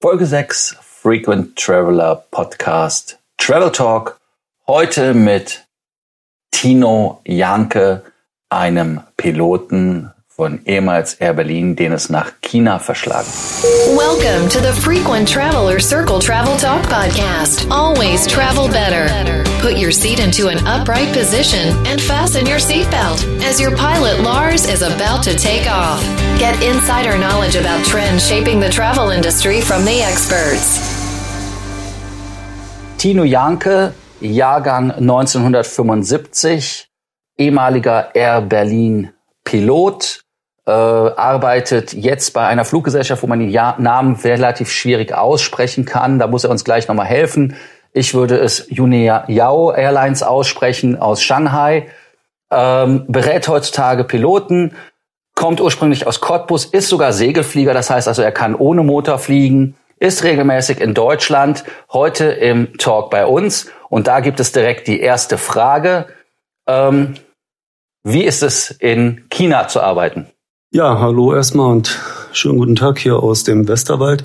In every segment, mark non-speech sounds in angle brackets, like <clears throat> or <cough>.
Folge 6 Frequent Traveler Podcast Travel Talk. Heute mit Tino Janke, einem Piloten von ehemals Air Berlin, den es nach China verschlagen. Welcome to the Frequent Traveler Circle Travel Talk podcast. Always travel better. Put your seat into an upright position and fasten your seatbelt as your pilot Lars is about to take off. Get insider knowledge about trends shaping the travel industry from the experts. Tino Janke, Jahrgang 1975, ehemaliger Air Berlin Pilot, äh, arbeitet jetzt bei einer Fluggesellschaft, wo man den Namen relativ schwierig aussprechen kann. Da muss er uns gleich nochmal helfen. Ich würde es Junia Yao Airlines aussprechen aus Shanghai. Ähm, berät heutzutage Piloten, kommt ursprünglich aus Cottbus, ist sogar Segelflieger, das heißt also, er kann ohne Motor fliegen, ist regelmäßig in Deutschland, heute im Talk bei uns. Und da gibt es direkt die erste Frage. Ähm, wie ist es in China zu arbeiten? Ja, hallo erstmal und schönen guten Tag hier aus dem Westerwald.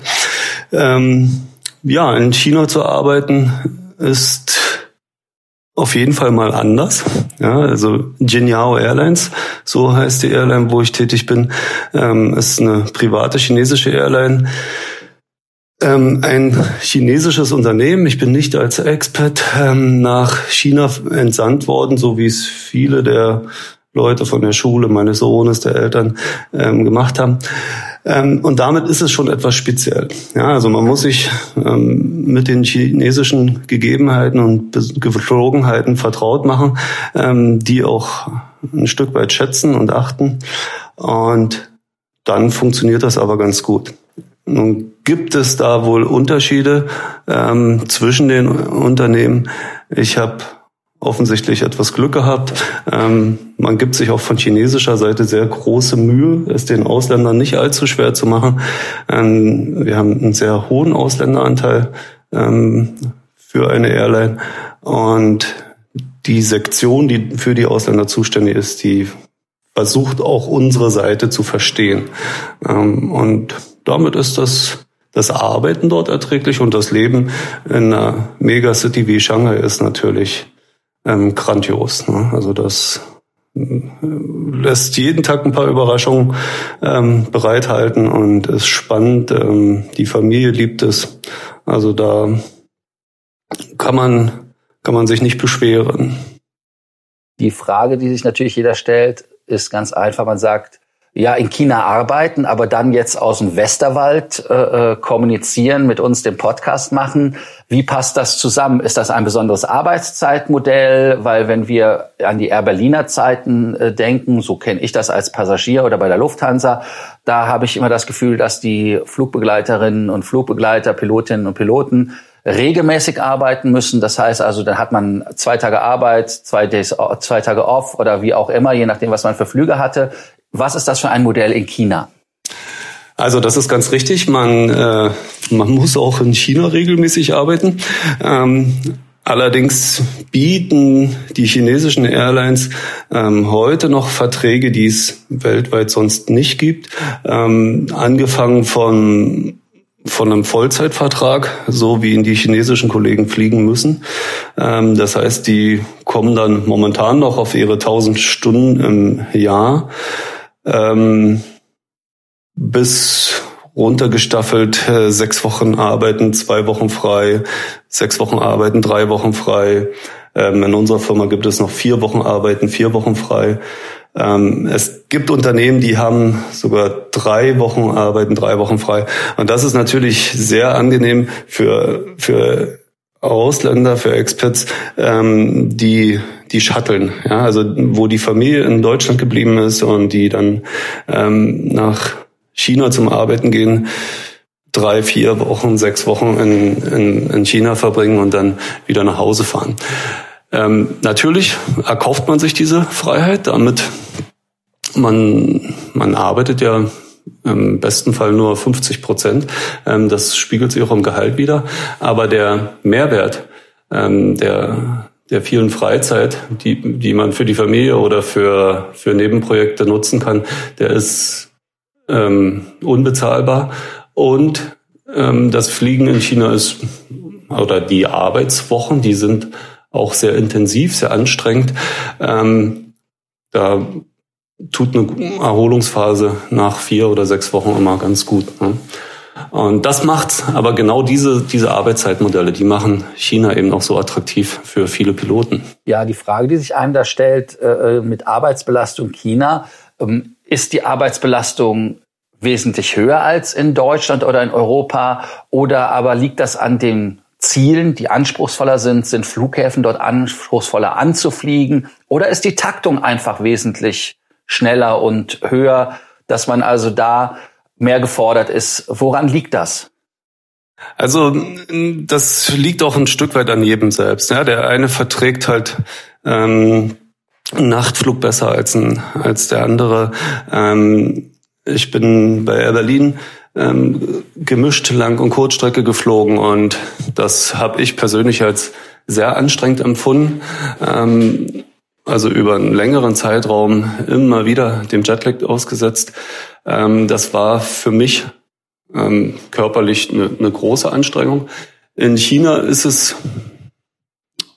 Ähm, ja, in China zu arbeiten ist auf jeden Fall mal anders. Ja, also Jinyao Airlines, so heißt die Airline, wo ich tätig bin, ähm, ist eine private chinesische Airline. Ähm, ein chinesisches Unternehmen. Ich bin nicht als Expert ähm, nach China entsandt worden, so wie es viele der Leute von der Schule, meines Sohnes, der Eltern ähm, gemacht haben. Ähm, und damit ist es schon etwas speziell. Ja, also man muss sich ähm, mit den chinesischen Gegebenheiten und Geflogenheiten vertraut machen, ähm, die auch ein Stück weit schätzen und achten. Und dann funktioniert das aber ganz gut. Nun gibt es da wohl Unterschiede ähm, zwischen den Unternehmen. Ich habe offensichtlich etwas Glück gehabt. Ähm, man gibt sich auch von chinesischer Seite sehr große Mühe, es den Ausländern nicht allzu schwer zu machen. Ähm, wir haben einen sehr hohen Ausländeranteil ähm, für eine Airline und die Sektion, die für die Ausländer zuständig ist, die versucht auch unsere Seite zu verstehen. Ähm, und damit ist das das Arbeiten dort erträglich und das Leben in einer Megacity wie Shanghai ist natürlich ähm, grandios. Ne? Also das äh, lässt jeden Tag ein paar Überraschungen ähm, bereithalten und ist spannend. Ähm, die Familie liebt es. Also da kann man, kann man sich nicht beschweren. Die Frage, die sich natürlich jeder stellt, ist ganz einfach. Man sagt, ja in China arbeiten, aber dann jetzt aus dem Westerwald äh, äh, kommunizieren, mit uns den Podcast machen. Wie passt das zusammen? Ist das ein besonderes Arbeitszeitmodell? Weil wenn wir an die Air Berliner Zeiten äh, denken, so kenne ich das als Passagier oder bei der Lufthansa, da habe ich immer das Gefühl, dass die Flugbegleiterinnen und Flugbegleiter, Pilotinnen und Piloten regelmäßig arbeiten müssen. Das heißt also, dann hat man zwei Tage Arbeit, zwei, Days, zwei Tage off oder wie auch immer, je nachdem, was man für Flüge hatte. Was ist das für ein Modell in China? Also das ist ganz richtig. Man, äh, man muss auch in China regelmäßig arbeiten. Ähm, allerdings bieten die chinesischen Airlines ähm, heute noch Verträge, die es weltweit sonst nicht gibt. Ähm, angefangen von von einem Vollzeitvertrag, so wie ihn die chinesischen Kollegen fliegen müssen. Ähm, das heißt, die kommen dann momentan noch auf ihre 1000 Stunden im Jahr ähm, bis runtergestaffelt äh, sechs Wochen arbeiten, zwei Wochen frei, sechs Wochen arbeiten, drei Wochen frei. Ähm, in unserer Firma gibt es noch vier Wochen arbeiten, vier Wochen frei. Ähm, es gibt Unternehmen, die haben sogar drei Wochen arbeiten, drei Wochen frei. Und das ist natürlich sehr angenehm für, für Ausländer, für Expats, ähm, die die shutteln, ja, also wo die Familie in Deutschland geblieben ist und die dann ähm, nach China zum Arbeiten gehen, drei, vier Wochen, sechs Wochen in, in, in China verbringen und dann wieder nach Hause fahren. Ähm, natürlich erkauft man sich diese Freiheit, damit man, man arbeitet ja im besten Fall nur 50 Prozent. Ähm, das spiegelt sich auch im Gehalt wieder. Aber der Mehrwert ähm, der, der vielen Freizeit, die, die man für die Familie oder für, für Nebenprojekte nutzen kann, der ist ähm, unbezahlbar. Und ähm, das Fliegen in China ist, oder die Arbeitswochen, die sind auch sehr intensiv, sehr anstrengend. Ähm, da tut eine Erholungsphase nach vier oder sechs Wochen immer ganz gut. Ne? Und das macht aber genau diese, diese Arbeitszeitmodelle, die machen China eben auch so attraktiv für viele Piloten. Ja, die Frage, die sich einem da stellt, äh, mit Arbeitsbelastung China, ähm, ist die Arbeitsbelastung wesentlich höher als in Deutschland oder in Europa? Oder aber liegt das an den Zielen, die anspruchsvoller sind? Sind Flughäfen dort anspruchsvoller anzufliegen? Oder ist die Taktung einfach wesentlich schneller und höher, dass man also da mehr gefordert ist? Woran liegt das? Also das liegt auch ein Stück weit an jedem selbst. Ja, der eine verträgt halt ähm, Nachtflug besser als, ein, als der andere. Ähm, ich bin bei Air Berlin ähm, gemischt Lang- und Kurzstrecke geflogen und das habe ich persönlich als sehr anstrengend empfunden. Ähm, also über einen längeren Zeitraum immer wieder dem Jetlag ausgesetzt. Ähm, das war für mich ähm, körperlich eine, eine große Anstrengung. In China ist es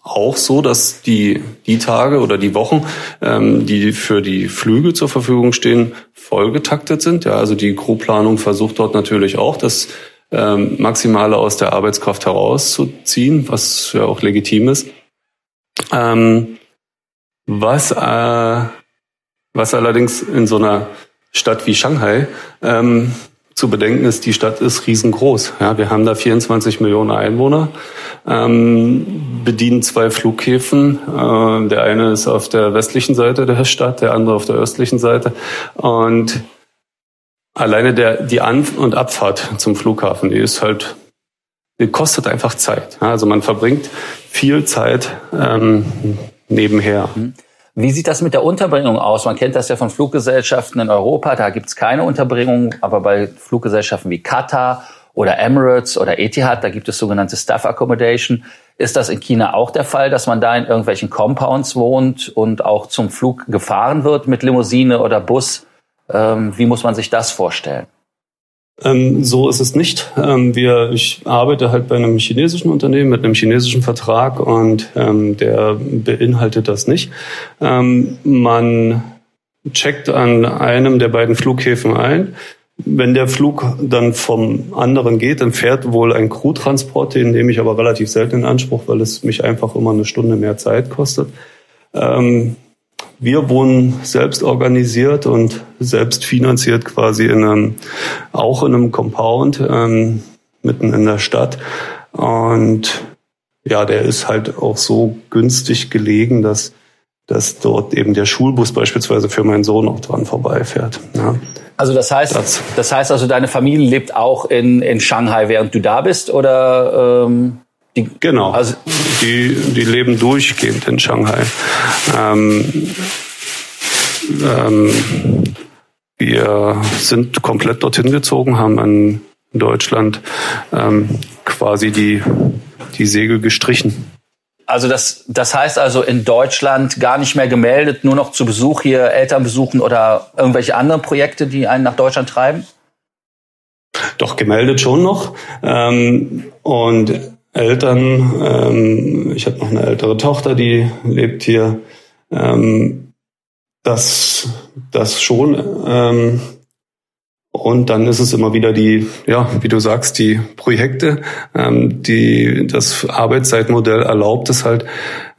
auch so, dass die, die Tage oder die Wochen, ähm, die für die Flüge zur Verfügung stehen, vollgetaktet sind. Ja, also die Crewplanung versucht dort natürlich auch, das ähm, Maximale aus der Arbeitskraft herauszuziehen, was ja auch legitim ist. Ähm, was, äh, was allerdings in so einer Stadt wie Shanghai ähm, zu bedenken ist, die Stadt ist riesengroß. Ja, wir haben da 24 Millionen Einwohner, ähm, bedienen zwei Flughäfen. Äh, der eine ist auf der westlichen Seite der Stadt, der andere auf der östlichen Seite. Und alleine der, die An- und Abfahrt zum Flughafen, die ist halt, die kostet einfach Zeit. Also man verbringt viel Zeit ähm, nebenher. Mhm. Wie sieht das mit der Unterbringung aus? Man kennt das ja von Fluggesellschaften in Europa, da gibt es keine Unterbringung, aber bei Fluggesellschaften wie Qatar oder Emirates oder Etihad, da gibt es sogenannte Staff Accommodation. Ist das in China auch der Fall, dass man da in irgendwelchen Compounds wohnt und auch zum Flug gefahren wird mit Limousine oder Bus? Ähm, wie muss man sich das vorstellen? Ähm, so ist es nicht. Ähm, wir, ich arbeite halt bei einem chinesischen Unternehmen mit einem chinesischen Vertrag und ähm, der beinhaltet das nicht. Ähm, man checkt an einem der beiden Flughäfen ein. Wenn der Flug dann vom anderen geht, dann fährt wohl ein Crew-Transport, den nehme ich aber relativ selten in Anspruch, weil es mich einfach immer eine Stunde mehr Zeit kostet. Ähm, wir wohnen selbst organisiert und selbst finanziert quasi in einem, auch in einem Compound ähm, mitten in der Stadt. Und ja, der ist halt auch so günstig gelegen, dass, dass dort eben der Schulbus beispielsweise für meinen Sohn auch dran vorbeifährt. Ja. Also das heißt, das, das heißt also, deine Familie lebt auch in, in Shanghai, während du da bist, oder? Ähm die, genau. Also die, die leben durchgehend in Shanghai. Ähm, ähm, wir sind komplett dorthin gezogen, haben in Deutschland ähm, quasi die, die Segel gestrichen. Also das, das heißt also in Deutschland gar nicht mehr gemeldet, nur noch zu Besuch hier, Eltern besuchen oder irgendwelche anderen Projekte, die einen nach Deutschland treiben? Doch gemeldet schon noch. Ähm, und Eltern. Ähm, ich habe noch eine ältere Tochter, die lebt hier. Ähm, das, das schon. Ähm, und dann ist es immer wieder die, ja, wie du sagst, die Projekte, ähm, die das Arbeitszeitmodell erlaubt es halt,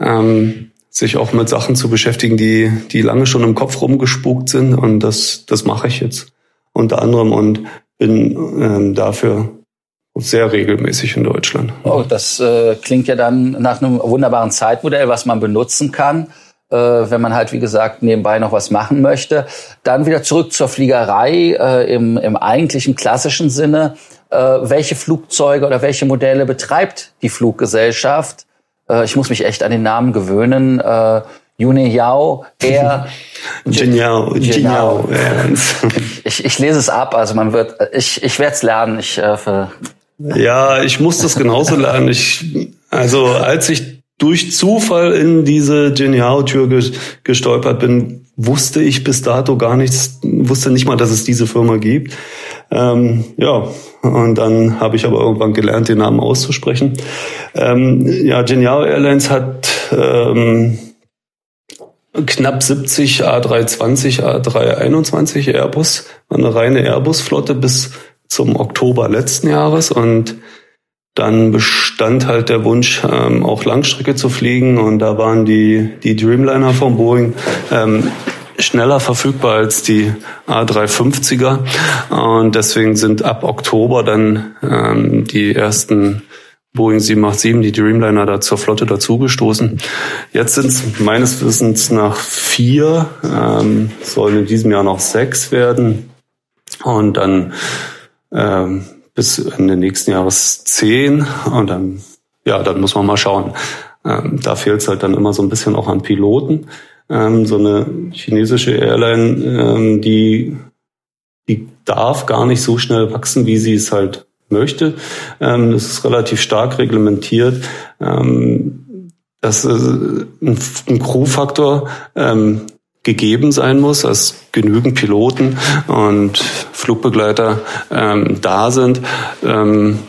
ähm, sich auch mit Sachen zu beschäftigen, die, die lange schon im Kopf rumgespukt sind. Und das, das mache ich jetzt unter anderem und bin ähm, dafür sehr regelmäßig in Deutschland. Oh, das äh, klingt ja dann nach einem wunderbaren Zeitmodell, was man benutzen kann, äh, wenn man halt, wie gesagt, nebenbei noch was machen möchte. Dann wieder zurück zur Fliegerei äh, im, im eigentlichen klassischen Sinne. Äh, welche Flugzeuge oder welche Modelle betreibt die Fluggesellschaft? Äh, ich muss mich echt an den Namen gewöhnen. Äh, Yune Yao, Air. <laughs> Jinyao, Jinyao. Ich, ich lese es ab, also man wird, ich, ich werde es lernen. Ich, äh, ja, ich muss das genauso lernen. Ich, also als ich durch Zufall in diese Geniao-Tür gestolpert bin, wusste ich bis dato gar nichts, wusste nicht mal, dass es diese Firma gibt. Ähm, ja, und dann habe ich aber irgendwann gelernt, den Namen auszusprechen. Ähm, ja, Geniao Airlines hat ähm, knapp 70 A320, A321 Airbus, eine reine Airbus-Flotte bis zum Oktober letzten Jahres. Und dann bestand halt der Wunsch, ähm, auch Langstrecke zu fliegen. Und da waren die, die Dreamliner von Boeing ähm, schneller verfügbar als die A350er. Und deswegen sind ab Oktober dann ähm, die ersten Boeing 787, die Dreamliner da zur Flotte dazugestoßen. Jetzt sind es meines Wissens nach vier, ähm, sollen in diesem Jahr noch sechs werden. Und dann ähm, bis Ende nächsten Jahres zehn und dann, ja, dann muss man mal schauen. Ähm, da fehlt es halt dann immer so ein bisschen auch an Piloten. Ähm, so eine chinesische Airline, ähm, die, die darf gar nicht so schnell wachsen, wie sie es halt möchte. Ähm, das ist relativ stark reglementiert. Ähm, das ist ein, Crew-Faktor gegeben sein muss, dass genügend Piloten und Flugbegleiter ähm, da sind. Ähm,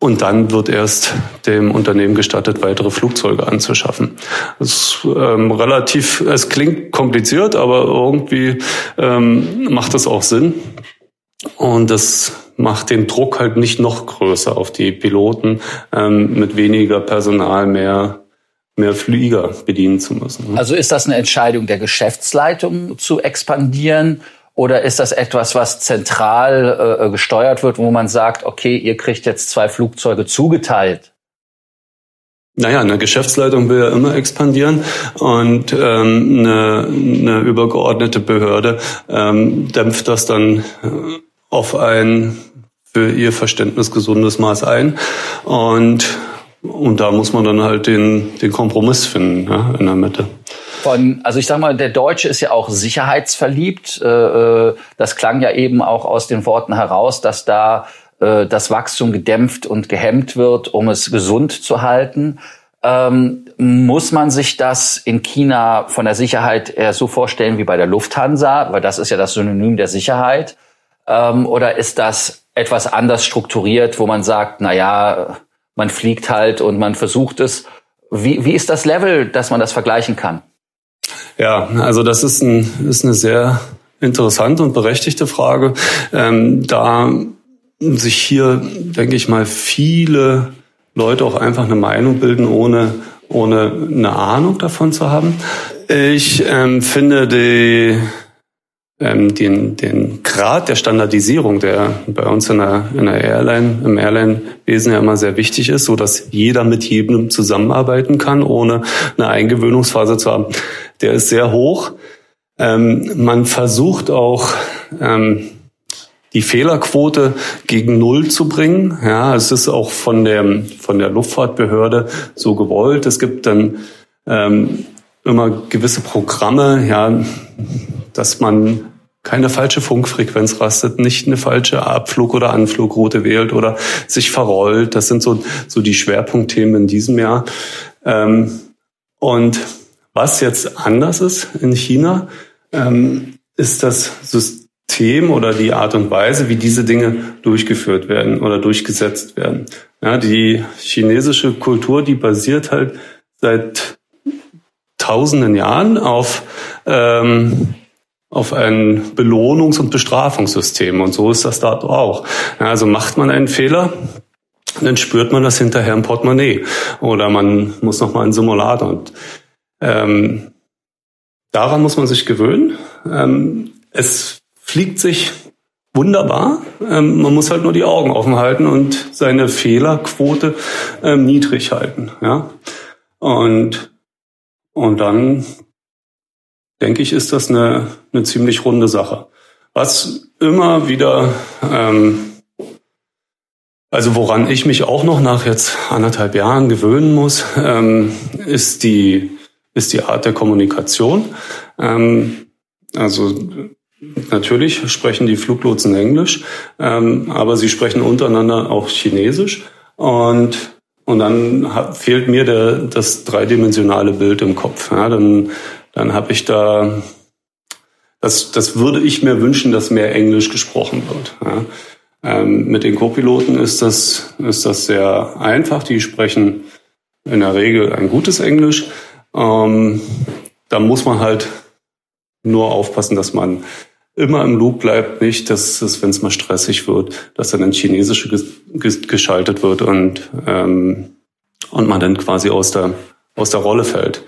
und dann wird erst dem Unternehmen gestattet, weitere Flugzeuge anzuschaffen. Es ähm, relativ, es klingt kompliziert, aber irgendwie ähm, macht es auch Sinn. Und das macht den Druck halt nicht noch größer auf die Piloten, ähm, mit weniger Personal mehr mehr Flieger bedienen zu müssen. Also ist das eine Entscheidung der Geschäftsleitung zu expandieren oder ist das etwas, was zentral äh, gesteuert wird, wo man sagt, okay, ihr kriegt jetzt zwei Flugzeuge zugeteilt? Naja, eine Geschäftsleitung will ja immer expandieren und ähm, eine, eine übergeordnete Behörde ähm, dämpft das dann äh, auf ein für ihr Verständnis gesundes Maß ein. Und und da muss man dann halt den, den Kompromiss finden ja, in der Mitte. Von, also ich sag mal, der Deutsche ist ja auch sicherheitsverliebt. Äh, äh, das klang ja eben auch aus den Worten heraus, dass da äh, das Wachstum gedämpft und gehemmt wird, um es gesund zu halten. Ähm, muss man sich das in China von der Sicherheit eher so vorstellen wie bei der Lufthansa, weil das ist ja das Synonym der Sicherheit? Ähm, oder ist das etwas anders strukturiert, wo man sagt, na ja, man fliegt halt und man versucht es. Wie, wie ist das Level, dass man das vergleichen kann? Ja, also das ist, ein, ist eine sehr interessante und berechtigte Frage. Ähm, da sich hier, denke ich mal, viele Leute auch einfach eine Meinung bilden, ohne, ohne eine Ahnung davon zu haben. Ich ähm, finde die ähm, den, den Grad der Standardisierung, der bei uns in der, in der Airline, im Airline-Wesen ja immer sehr wichtig ist, so dass jeder mit jedem zusammenarbeiten kann, ohne eine Eingewöhnungsphase zu haben, der ist sehr hoch. Ähm, man versucht auch, ähm, die Fehlerquote gegen Null zu bringen. Ja, es ist auch von der, von der Luftfahrtbehörde so gewollt. Es gibt dann ähm, immer gewisse Programme, ja, dass man keine falsche Funkfrequenz rastet, nicht eine falsche Abflug- oder Anflugroute wählt oder sich verrollt. Das sind so, so die Schwerpunktthemen in diesem Jahr. Ähm, und was jetzt anders ist in China, ähm, ist das System oder die Art und Weise, wie diese Dinge durchgeführt werden oder durchgesetzt werden. Ja, die chinesische Kultur, die basiert halt seit tausenden Jahren auf ähm, auf ein Belohnungs- und Bestrafungssystem. Und so ist das dort auch. Also macht man einen Fehler, dann spürt man das hinterher im Portemonnaie. Oder man muss nochmal einen Simulator. Und ähm, daran muss man sich gewöhnen. Ähm, es fliegt sich wunderbar. Ähm, man muss halt nur die Augen offen halten und seine Fehlerquote ähm, niedrig halten. Ja? Und, und dann denke ich, ist das eine, eine ziemlich runde Sache. Was immer wieder, ähm, also woran ich mich auch noch nach jetzt anderthalb Jahren gewöhnen muss, ähm, ist die ist die Art der Kommunikation. Ähm, also natürlich sprechen die Fluglotsen Englisch, ähm, aber sie sprechen untereinander auch Chinesisch und und dann hat, fehlt mir der, das dreidimensionale Bild im Kopf. Ja, dann dann habe ich da, das, das würde ich mir wünschen, dass mehr Englisch gesprochen wird. Ja. Ähm, mit den Co-Piloten ist das, ist das sehr einfach. Die sprechen in der Regel ein gutes Englisch. Ähm, da muss man halt nur aufpassen, dass man immer im Loop bleibt, nicht, dass es, wenn es mal stressig wird, dass dann ins Chinesische geschaltet wird und, ähm, und man dann quasi aus der, aus der Rolle fällt.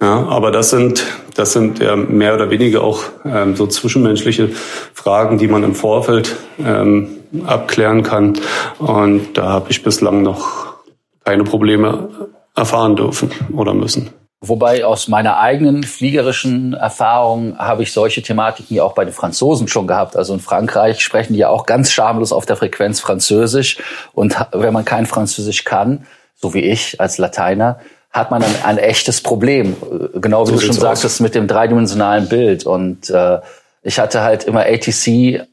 Ja, aber das sind, das sind ja mehr oder weniger auch ähm, so zwischenmenschliche Fragen, die man im Vorfeld ähm, abklären kann. Und da habe ich bislang noch keine Probleme erfahren dürfen oder müssen. Wobei aus meiner eigenen fliegerischen Erfahrung habe ich solche Thematiken ja auch bei den Franzosen schon gehabt. Also in Frankreich sprechen die ja auch ganz schamlos auf der Frequenz Französisch. Und wenn man kein Französisch kann, so wie ich als Lateiner, hat man dann ein echtes Problem. Genau wie so du schon sagtest, mit dem dreidimensionalen Bild. Und äh, ich hatte halt immer ATC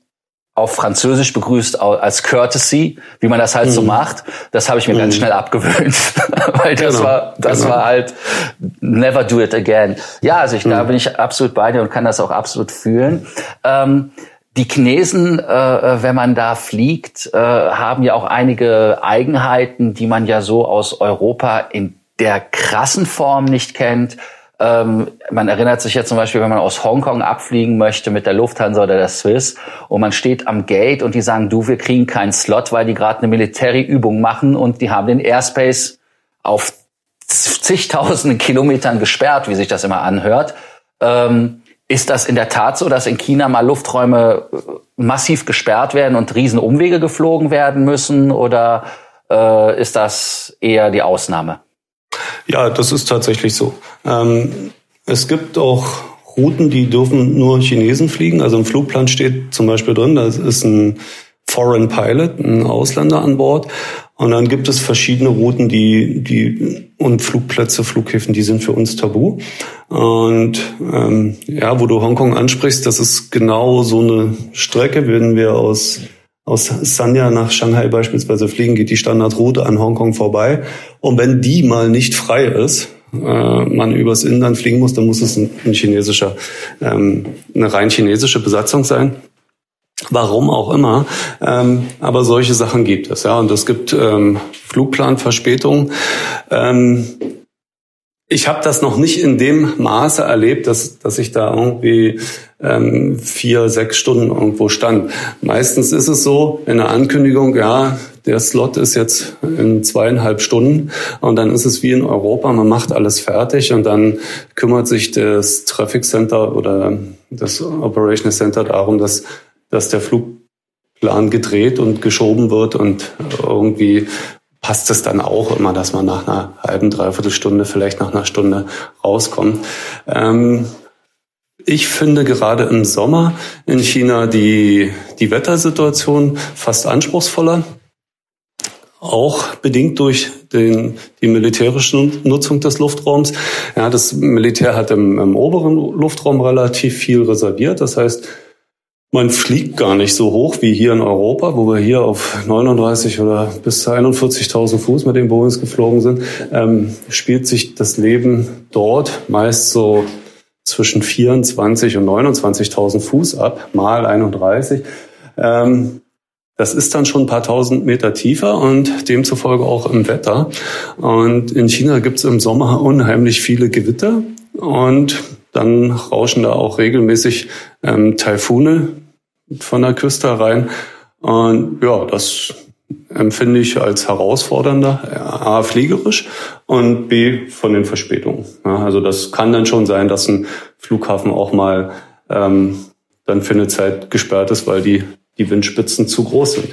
auf Französisch begrüßt als Courtesy, wie man das halt mhm. so macht. Das habe ich mir mhm. ganz schnell abgewöhnt, <laughs> weil das genau. war das genau. war halt never do it again. Ja, also ich, mhm. da bin ich absolut bei dir und kann das auch absolut fühlen. Ähm, die Chinesen, äh, äh, wenn man da fliegt, äh, haben ja auch einige Eigenheiten, die man ja so aus Europa in der krassen Form nicht kennt. Ähm, man erinnert sich jetzt zum Beispiel, wenn man aus Hongkong abfliegen möchte mit der Lufthansa oder der Swiss und man steht am Gate und die sagen, du, wir kriegen keinen Slot, weil die gerade eine Militärübung machen und die haben den Airspace auf zigtausenden Kilometern gesperrt, wie sich das immer anhört. Ähm, ist das in der Tat so, dass in China mal Lufträume äh, massiv gesperrt werden und Riesenumwege geflogen werden müssen? Oder äh, ist das eher die Ausnahme? Ja, das ist tatsächlich so. Ähm, es gibt auch Routen, die dürfen nur Chinesen fliegen. Also im Flugplan steht zum Beispiel drin, da ist ein Foreign Pilot, ein Ausländer an Bord. Und dann gibt es verschiedene Routen, die, die und Flugplätze, Flughäfen, die sind für uns tabu. Und ähm, ja, wo du Hongkong ansprichst, das ist genau so eine Strecke, wenn wir aus aus Sanya nach Shanghai beispielsweise fliegen, geht die Standardroute an Hongkong vorbei. Und wenn die mal nicht frei ist, äh, man übers Inland fliegen muss, dann muss es ein, chinesischer, ähm, eine rein chinesische Besatzung sein. Warum auch immer. Ähm, aber solche Sachen gibt es, ja. Und es gibt ähm, Flugplanverspätungen. Ich habe das noch nicht in dem Maße erlebt, dass, dass ich da irgendwie ähm, vier, sechs Stunden irgendwo stand. Meistens ist es so, in der Ankündigung, ja, der Slot ist jetzt in zweieinhalb Stunden und dann ist es wie in Europa, man macht alles fertig und dann kümmert sich das Traffic Center oder das Operation Center darum, dass, dass der Flugplan gedreht und geschoben wird und irgendwie passt es dann auch immer, dass man nach einer halben, dreiviertel Stunde, vielleicht nach einer Stunde rauskommt. Ähm, ich finde gerade im Sommer in China die, die Wettersituation fast anspruchsvoller. Auch bedingt durch den, die militärische Nutzung des Luftraums. Ja, das Militär hat im, im oberen Luftraum relativ viel reserviert. Das heißt, man fliegt gar nicht so hoch wie hier in Europa, wo wir hier auf 39 oder bis 41.000 Fuß mit den Boeings geflogen sind. Ähm, spielt sich das Leben dort meist so zwischen 24 und 29.000 Fuß ab, mal 31. Ähm, das ist dann schon ein paar tausend Meter tiefer und demzufolge auch im Wetter. Und in China gibt es im Sommer unheimlich viele Gewitter und dann rauschen da auch regelmäßig ähm, Taifune von der Küste rein. Und ja, das empfinde ich als herausfordernder, A, fliegerisch und B, von den Verspätungen. Ja, also das kann dann schon sein, dass ein Flughafen auch mal ähm, dann für eine Zeit gesperrt ist, weil die, die Windspitzen zu groß sind.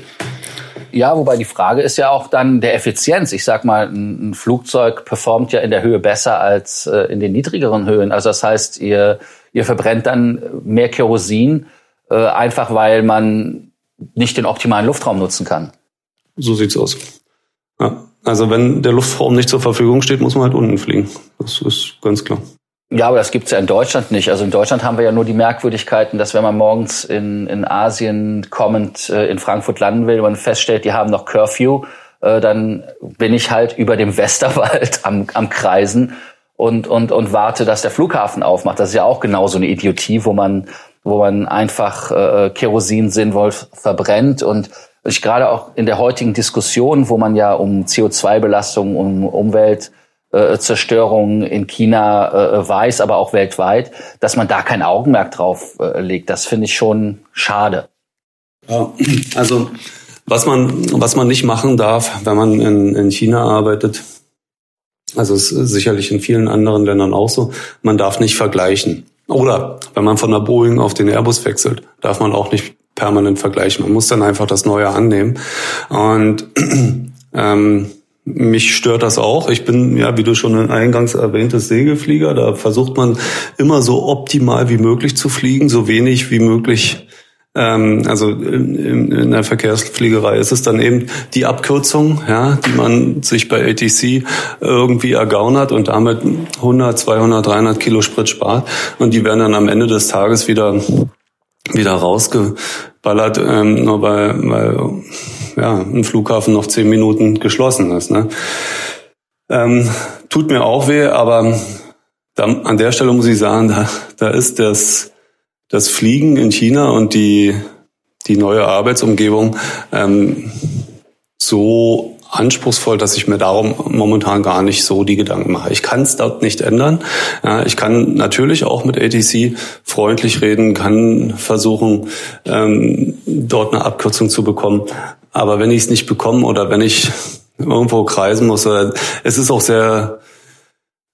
Ja, wobei die Frage ist ja auch dann der Effizienz. Ich sag mal, ein, Flugzeug performt ja in der Höhe besser als äh, in den niedrigeren Höhen. Also das heißt, ihr, ihr verbrennt dann mehr Kerosin, äh, einfach weil man nicht den optimalen Luftraum nutzen kann. So sieht's aus. Ja. Also wenn der Luftraum nicht zur Verfügung steht, muss man halt unten fliegen. Das ist ganz klar. Ja, aber das gibt's ja in Deutschland nicht. Also in Deutschland haben wir ja nur die Merkwürdigkeiten, dass wenn man morgens in, in Asien kommend äh, in Frankfurt landen will, man feststellt, die haben noch Curfew, äh, dann bin ich halt über dem <laughs> Westerwald am, am Kreisen und, und, und warte, dass der Flughafen aufmacht. Das ist ja auch genauso eine Idiotie, wo man, wo man einfach äh, Kerosin sinnvoll verbrennt und ich gerade auch in der heutigen Diskussion, wo man ja um CO2-Belastung, um Umweltzerstörung in China äh, weiß, aber auch weltweit, dass man da kein Augenmerk drauf äh, legt. Das finde ich schon schade. Ja, also was man, was man nicht machen darf, wenn man in, in China arbeitet, also ist sicherlich in vielen anderen Ländern auch so, man darf nicht vergleichen. Oder wenn man von der Boeing auf den Airbus wechselt, darf man auch nicht permanent vergleichen. Man muss dann einfach das Neue annehmen. Und <clears throat> ähm, mich stört das auch. Ich bin, ja, wie du schon eingangs erwähntest, Segelflieger. Da versucht man immer so optimal wie möglich zu fliegen, so wenig wie möglich ähm, also in, der Verkehrsfliegerei ist es dann eben die Abkürzung, ja, die man sich bei ATC irgendwie ergaunert und damit 100, 200, 300 Kilo Sprit spart und die werden dann am Ende des Tages wieder wieder rausgeballert, ähm, nur weil, weil ja, ein Flughafen noch zehn Minuten geschlossen ist. Ne? Ähm, tut mir auch weh, aber da, an der Stelle muss ich sagen, da, da ist das, das Fliegen in China und die, die neue Arbeitsumgebung ähm, so anspruchsvoll, dass ich mir darum momentan gar nicht so die Gedanken mache. Ich kann es dort nicht ändern. Ja, ich kann natürlich auch mit ATC freundlich reden, kann versuchen, ähm, dort eine Abkürzung zu bekommen. Aber wenn ich es nicht bekomme oder wenn ich irgendwo kreisen muss, oder, es ist auch sehr,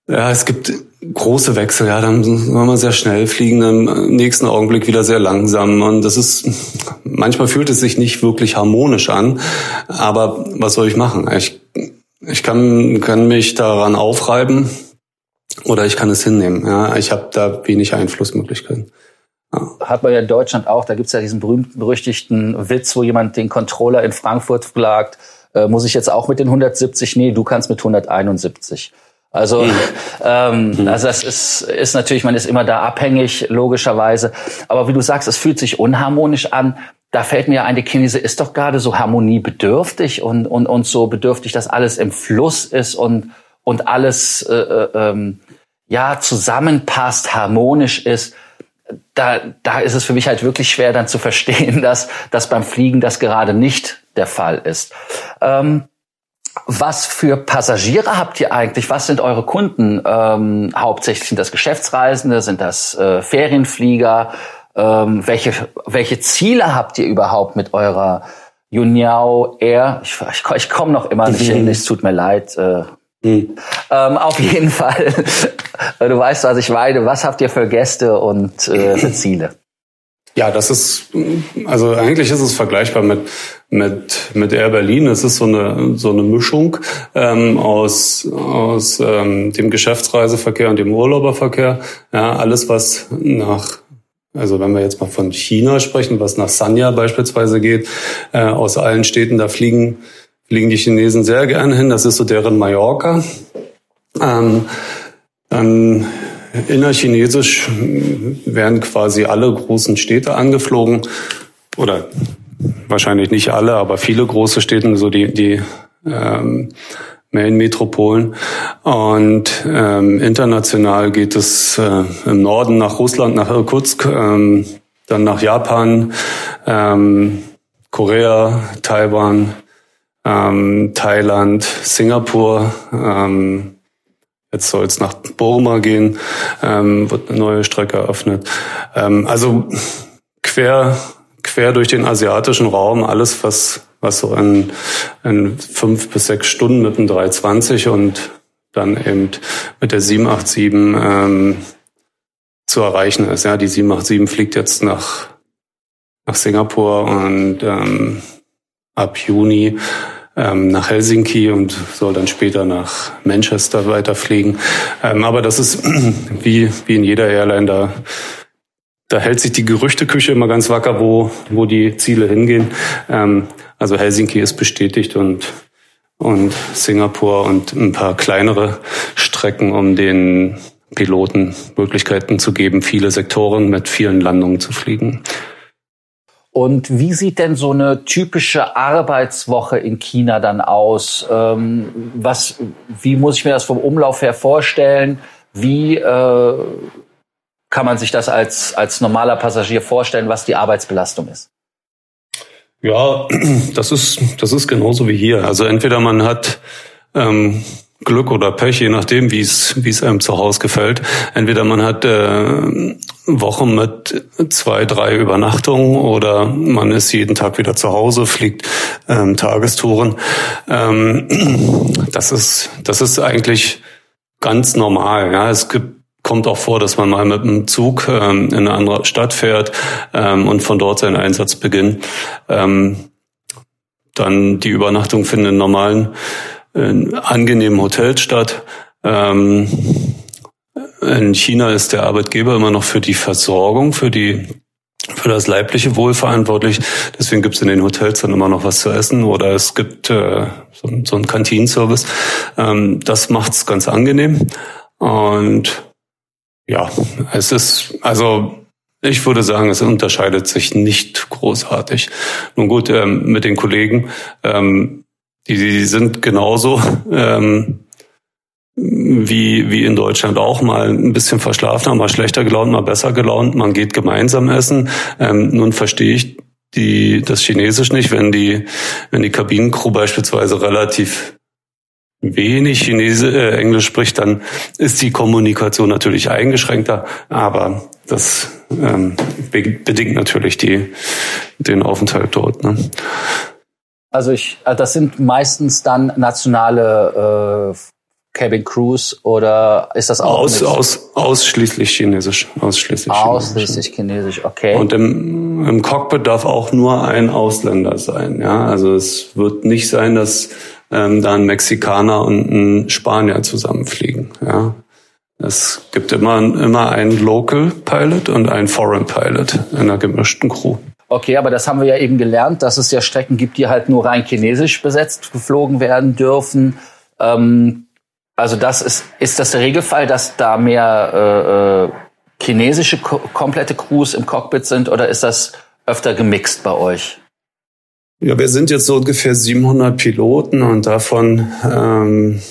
ja, es gibt große Wechsel, ja, dann soll man sehr schnell fliegen, im nächsten Augenblick wieder sehr langsam. Und das ist, manchmal fühlt es sich nicht wirklich harmonisch an. Aber was soll ich machen? Ich, ich kann, kann mich daran aufreiben oder ich kann es hinnehmen. Ja, ich habe da wenig Einflussmöglichkeiten. Ja. Hat man ja in Deutschland auch, da gibt's ja diesen berühmt-berüchtigten Witz, wo jemand den Controller in Frankfurt fragt, äh, muss ich jetzt auch mit den 170? Nee, du kannst mit 171. Also, mhm. ähm, mhm. also das ist, ist natürlich, man ist immer da abhängig, logischerweise. Aber wie du sagst, es fühlt sich unharmonisch an. Da fällt mir ein, die Chinese ist doch gerade so harmoniebedürftig und, und, und so bedürftig, dass alles im Fluss ist und, und alles äh, äh, ähm, ja zusammenpasst, harmonisch ist. Da, da ist es für mich halt wirklich schwer dann zu verstehen, <laughs> dass, dass beim Fliegen das gerade nicht der Fall ist. Ähm, was für Passagiere habt ihr eigentlich? Was sind eure Kunden? Ähm, hauptsächlich sind das Geschäftsreisende, sind das äh, Ferienflieger? Ähm, welche, welche Ziele habt ihr überhaupt mit eurer Uniao Air? Ich, ich, ich komme noch immer nicht hin, es tut mir leid. Äh, mhm. ähm, auf jeden <laughs> Fall. du weißt, was ich meine. Was habt ihr für Gäste und äh, für Ziele? Ja, das ist, also eigentlich ist es vergleichbar mit, mit, mit Air Berlin. Es ist so eine, so eine Mischung ähm, aus, aus ähm, dem Geschäftsreiseverkehr und dem Urlauberverkehr. Ja, alles, was nach also wenn wir jetzt mal von China sprechen, was nach Sanya beispielsweise geht, äh, aus allen Städten, da fliegen, fliegen die Chinesen sehr gerne hin. Das ist so deren Mallorca. Ähm, dann Innerchinesisch werden quasi alle großen Städte angeflogen oder wahrscheinlich nicht alle, aber viele große Städte, so die, die ähm, Main-Metropolen. Und ähm, international geht es äh, im Norden nach Russland, nach Irkutsk, ähm, dann nach Japan, ähm, Korea, Taiwan, ähm, Thailand, Singapur, ähm, Jetzt soll es nach Burma gehen, ähm, wird eine neue Strecke eröffnet. Ähm, also quer, quer durch den asiatischen Raum, alles, was, was so in, in fünf bis sechs Stunden mit dem 320 und dann eben mit der 787 ähm, zu erreichen ist. Ja, die 787 fliegt jetzt nach, nach Singapur und ähm, ab Juni ähm, nach Helsinki und soll dann später nach Manchester weiterfliegen. Ähm, aber das ist <clears throat> wie, wie in jeder Airline, da, da hält sich die Gerüchteküche immer ganz wacker, wo, wo die Ziele hingehen. Ähm, also Helsinki ist bestätigt und und Singapur und ein paar kleinere Strecken, um den Piloten Möglichkeiten zu geben, viele Sektoren mit vielen Landungen zu fliegen. Und wie sieht denn so eine typische Arbeitswoche in China dann aus? Ähm, was, wie muss ich mir das vom Umlauf her vorstellen? Wie äh, kann man sich das als, als normaler Passagier vorstellen, was die Arbeitsbelastung ist? Ja, <clears throat> das ist, das ist genauso wie hier. Also entweder man hat ähm, Glück oder Pech, je nachdem, wie es wie es einem zu Hause gefällt. Entweder man hat äh, Wochen mit zwei, drei Übernachtungen oder man ist jeden Tag wieder zu Hause, fliegt ähm, Tagestouren. Ähm, <clears throat> das ist das ist eigentlich ganz normal. Ja, es gibt kommt auch vor, dass man mal mit dem Zug ähm, in eine andere Stadt fährt ähm, und von dort seinen Einsatz beginnt. Ähm, dann die Übernachtung findet in normalen in angenehmen Hotels statt. Ähm, in China ist der Arbeitgeber immer noch für die Versorgung, für die für das leibliche Wohl verantwortlich. Deswegen gibt es in den Hotels dann immer noch was zu essen oder es gibt äh, so, so einen Kantinenservice. Ähm, das macht's ganz angenehm. Und ja, es ist also ich würde sagen, es unterscheidet sich nicht großartig. Nun gut, ähm, mit den Kollegen ähm, die, die sind genauso ähm, wie, wie in Deutschland auch mal ein bisschen verschlafener, mal schlechter gelaunt, mal besser gelaunt. Man geht gemeinsam essen. Ähm, nun verstehe ich die, das Chinesisch nicht, wenn die, wenn die Kabinencrew beispielsweise relativ wenig Chinesisch, äh, Englisch spricht, dann ist die Kommunikation natürlich eingeschränkter, aber das ähm, bedingt natürlich die, den Aufenthalt dort. Ne? Also ich, äh, das sind meistens dann nationale äh, Cabin Crews oder ist das auch aus, aus, ausschließlich chinesisch, ausschließlich ausschließlich chinesisch, okay. Und im, im Cockpit darf auch nur ein Ausländer sein, ja. Also es wird nicht sein, dass ähm, da ein Mexikaner und ein Spanier zusammenfliegen, ja. Es gibt immer, immer einen Local Pilot und einen Foreign Pilot in einer gemischten Crew. Okay, aber das haben wir ja eben gelernt, dass es ja Strecken gibt, die halt nur rein chinesisch besetzt geflogen werden dürfen. Ähm, also das ist, ist das der Regelfall, dass da mehr äh, äh chinesische ko komplette Crews im Cockpit sind oder ist das öfter gemixt bei euch? Ja, wir sind jetzt so ungefähr 700 Piloten und davon ähm,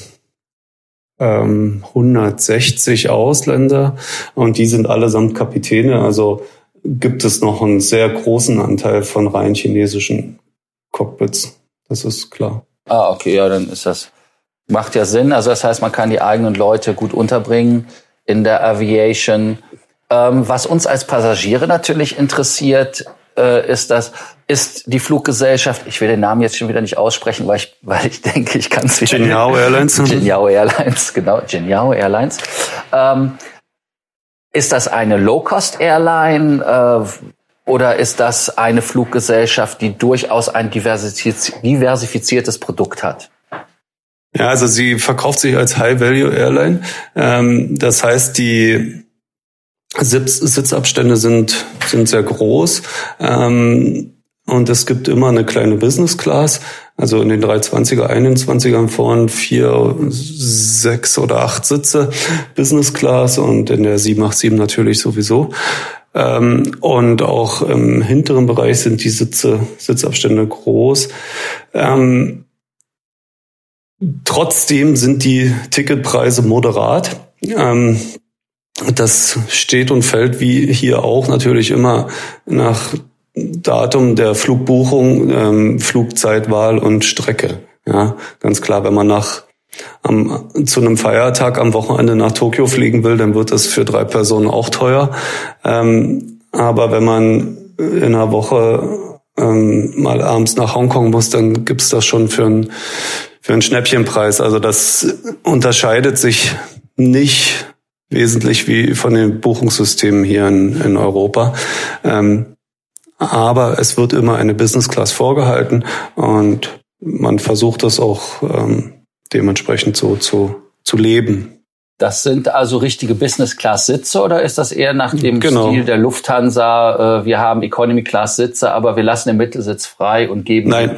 ähm, 160 Ausländer und die sind allesamt Kapitäne. Also gibt es noch einen sehr großen Anteil von rein chinesischen Cockpits. Das ist klar. Ah, okay, ja, dann ist das, macht ja Sinn. Also das heißt, man kann die eigenen Leute gut unterbringen in der Aviation. Ähm, was uns als Passagiere natürlich interessiert, äh, ist das, ist die Fluggesellschaft, ich will den Namen jetzt schon wieder nicht aussprechen, weil ich, weil ich denke, ich kann es wieder. Jinyao Airlines. <laughs> Jinyao Airlines, genau, Jinyao Airlines. Ähm, ist das eine Low-Cost-Airline äh, oder ist das eine Fluggesellschaft, die durchaus ein diversifiziertes Produkt hat? Ja, also sie verkauft sich als High-Value-Airline. Ähm, das heißt, die Sitz, Sitzabstände sind, sind sehr groß. Ähm, und es gibt immer eine kleine Business Class. Also in den 320er, 21ern vorn vier, sechs oder acht Sitze Business Class und in der 787 natürlich sowieso. Ähm, und auch im hinteren Bereich sind die Sitze, Sitzabstände groß. Ähm, trotzdem sind die Ticketpreise moderat. Ähm, das steht und fällt wie hier auch natürlich immer nach Datum der Flugbuchung, ähm, Flugzeitwahl und Strecke. Ja, ganz klar, wenn man nach am, zu einem Feiertag am Wochenende nach Tokio fliegen will, dann wird das für drei Personen auch teuer. Ähm, aber wenn man in einer Woche ähm, mal abends nach Hongkong muss, dann gibt's das schon für ein für einen Schnäppchenpreis. Also das unterscheidet sich nicht wesentlich wie von den Buchungssystemen hier in, in Europa. Ähm, aber es wird immer eine Business Class vorgehalten und man versucht das auch ähm, dementsprechend so zu, zu leben. Das sind also richtige Business-Class-Sitze oder ist das eher nach dem Genau. Stil der Lufthansa? Äh, wir haben Economy-Class-Sitze, aber wir lassen den Mittelsitz frei und geben. Nein,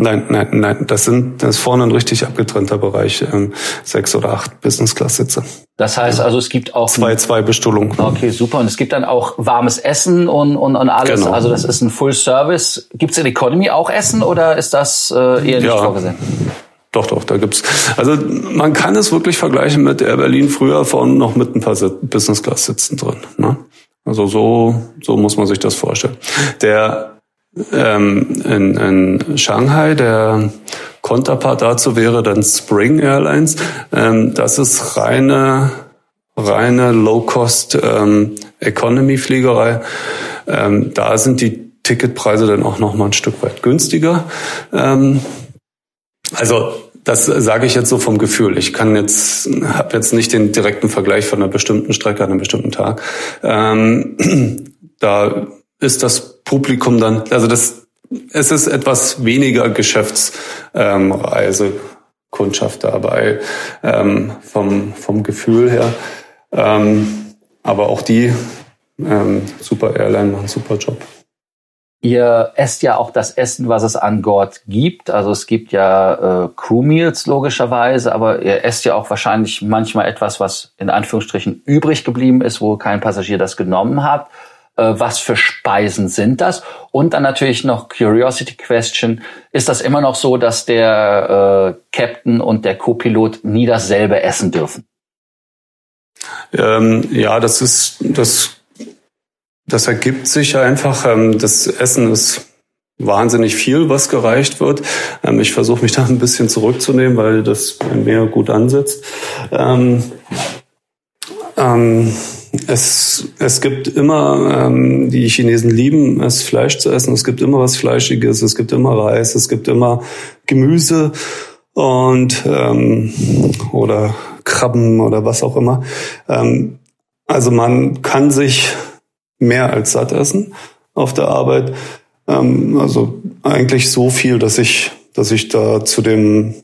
nein, nein, nein. Das sind das ist vorne ein richtig abgetrennter Bereich, ähm, sechs oder acht Business-Class-Sitze. Das heißt also, es gibt auch Zwei, zwei Bestuhlung. Okay, super. Und es gibt dann auch warmes Essen und, und, und alles. Genau. Also das ist ein Full Service. Gibt es in Economy auch Essen oder ist das äh, eher nicht Ja. vorgesehen? Doch, doch, da gibt's. Also man kann es wirklich vergleichen mit Air Berlin früher vorne noch mit ein paar Business Class Sitzen drin. Ne? Also so, so muss man sich das vorstellen. Der ähm, in, in Shanghai, der Konterpart dazu wäre dann Spring Airlines. Ähm, das ist reine, reine Low-Cost ähm, Economy-Fliegerei. Ähm, da sind die Ticketpreise dann auch noch mal ein Stück weit günstiger. Ähm, also das sage ich jetzt so vom Gefühl. Ich kann jetzt, habe jetzt nicht den direkten Vergleich von einer bestimmten Strecke an einem bestimmten Tag. Ähm, <clears throat> da ist das Publikum dann, also das, es ist etwas weniger Geschäftsreisekundschaft dabei ähm, vom vom Gefühl her. Ähm, aber auch die ähm, Super Airline machen super Job. Ihr esst ja auch das Essen, was es an Bord gibt. Also es gibt ja äh, Crew Meals logischerweise, aber ihr esst ja auch wahrscheinlich manchmal etwas, was in Anführungsstrichen übrig geblieben ist, wo kein Passagier das genommen hat. Äh, was für Speisen sind das? Und dann natürlich noch Curiosity Question. Ist das immer noch so, dass der äh, Captain und der Co-Pilot nie dasselbe essen dürfen? Ähm, ja, das ist das das ergibt sich einfach. Ähm, das Essen ist wahnsinnig viel, was gereicht wird. Ähm, ich versuche mich da ein bisschen zurückzunehmen, weil das bei mir gut ansetzt. Ähm, es, es gibt immer, die Chinesen lieben es, Fleisch zu essen. Es gibt immer was Fleischiges, es gibt immer Reis, es gibt immer Gemüse und oder Krabben oder was auch immer. Also man kann sich mehr als satt essen auf der Arbeit. Ähm, also eigentlich so viel, dass ich, dass ich da zu dem,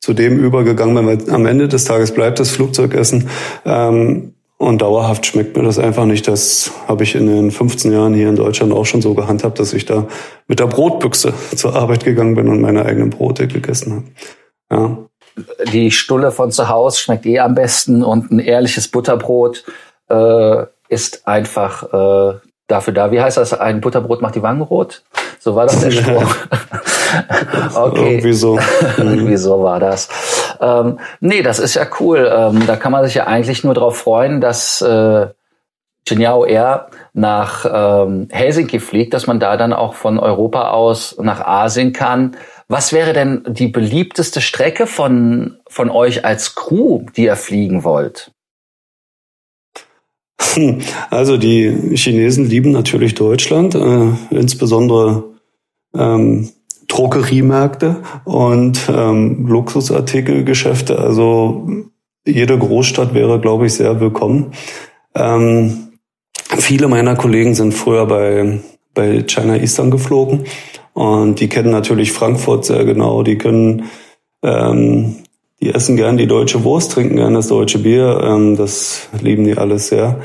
zu dem übergegangen bin. Weil am Ende des Tages bleibt das Flugzeugessen. Ähm, und dauerhaft schmeckt mir das einfach nicht. Das habe ich in den 15 Jahren hier in Deutschland auch schon so gehandhabt, dass ich da mit der Brotbüchse <laughs> zur Arbeit gegangen bin und meine eigenen Brote gegessen habe. Ja. Die Stulle von zu Hause schmeckt eh am besten und ein ehrliches Butterbrot äh, ist einfach äh, dafür da. Wie heißt das? Ein Butterbrot macht die Wangen rot? So war das der <laughs> Spruch. <laughs> okay. Irgendwie so. <laughs> Irgendwie so war das. Ähm, nee, das ist ja cool. Ähm, da kann man sich ja eigentlich nur darauf freuen, dass äh, Geniao Air nach ähm, Helsinki fliegt, dass man da dann auch von Europa aus nach Asien kann. Was wäre denn die beliebteste Strecke von, von euch als Crew, die ihr fliegen wollt? <laughs> Also die Chinesen lieben natürlich Deutschland, äh, insbesondere ähm, Drogeriemärkte und ähm, Luxusartikelgeschäfte. Also jede Großstadt wäre, glaube ich, sehr willkommen. Ähm, viele meiner Kollegen sind früher bei, bei China Eastern geflogen und die kennen natürlich Frankfurt sehr genau. Die können, ähm, die essen gern die deutsche Wurst, trinken gern das deutsche Bier. Ähm, das lieben die alles sehr.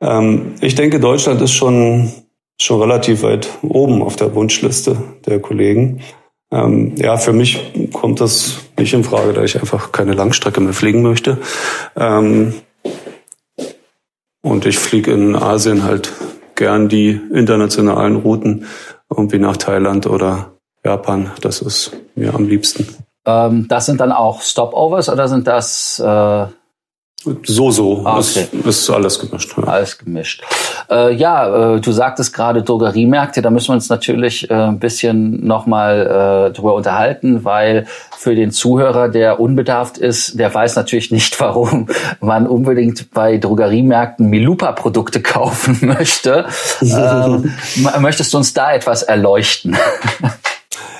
Ähm, ich denke, Deutschland ist schon schon relativ weit oben auf der Wunschliste der Kollegen. Ähm, ja, für mich kommt das nicht in Frage, da ich einfach keine Langstrecke mehr fliegen möchte. Ähm, und ich fliege in Asien halt gern die internationalen Routen, irgendwie nach Thailand oder Japan. Das ist mir am liebsten. Ähm, das sind dann auch Stopovers oder sind das äh, So, so. Ah, ist, okay. ist alles gemischt. Ja. alles gemischt? Äh, ja, äh, du sagtest gerade Drogeriemärkte, da müssen wir uns natürlich äh, ein bisschen nochmal äh, drüber unterhalten, weil für den Zuhörer, der unbedarft ist, der weiß natürlich nicht, <laughs> warum man unbedingt bei Drogeriemärkten Milupa-Produkte kaufen <laughs> möchte. ähm, <laughs> möchtest du uns da etwas erleuchten?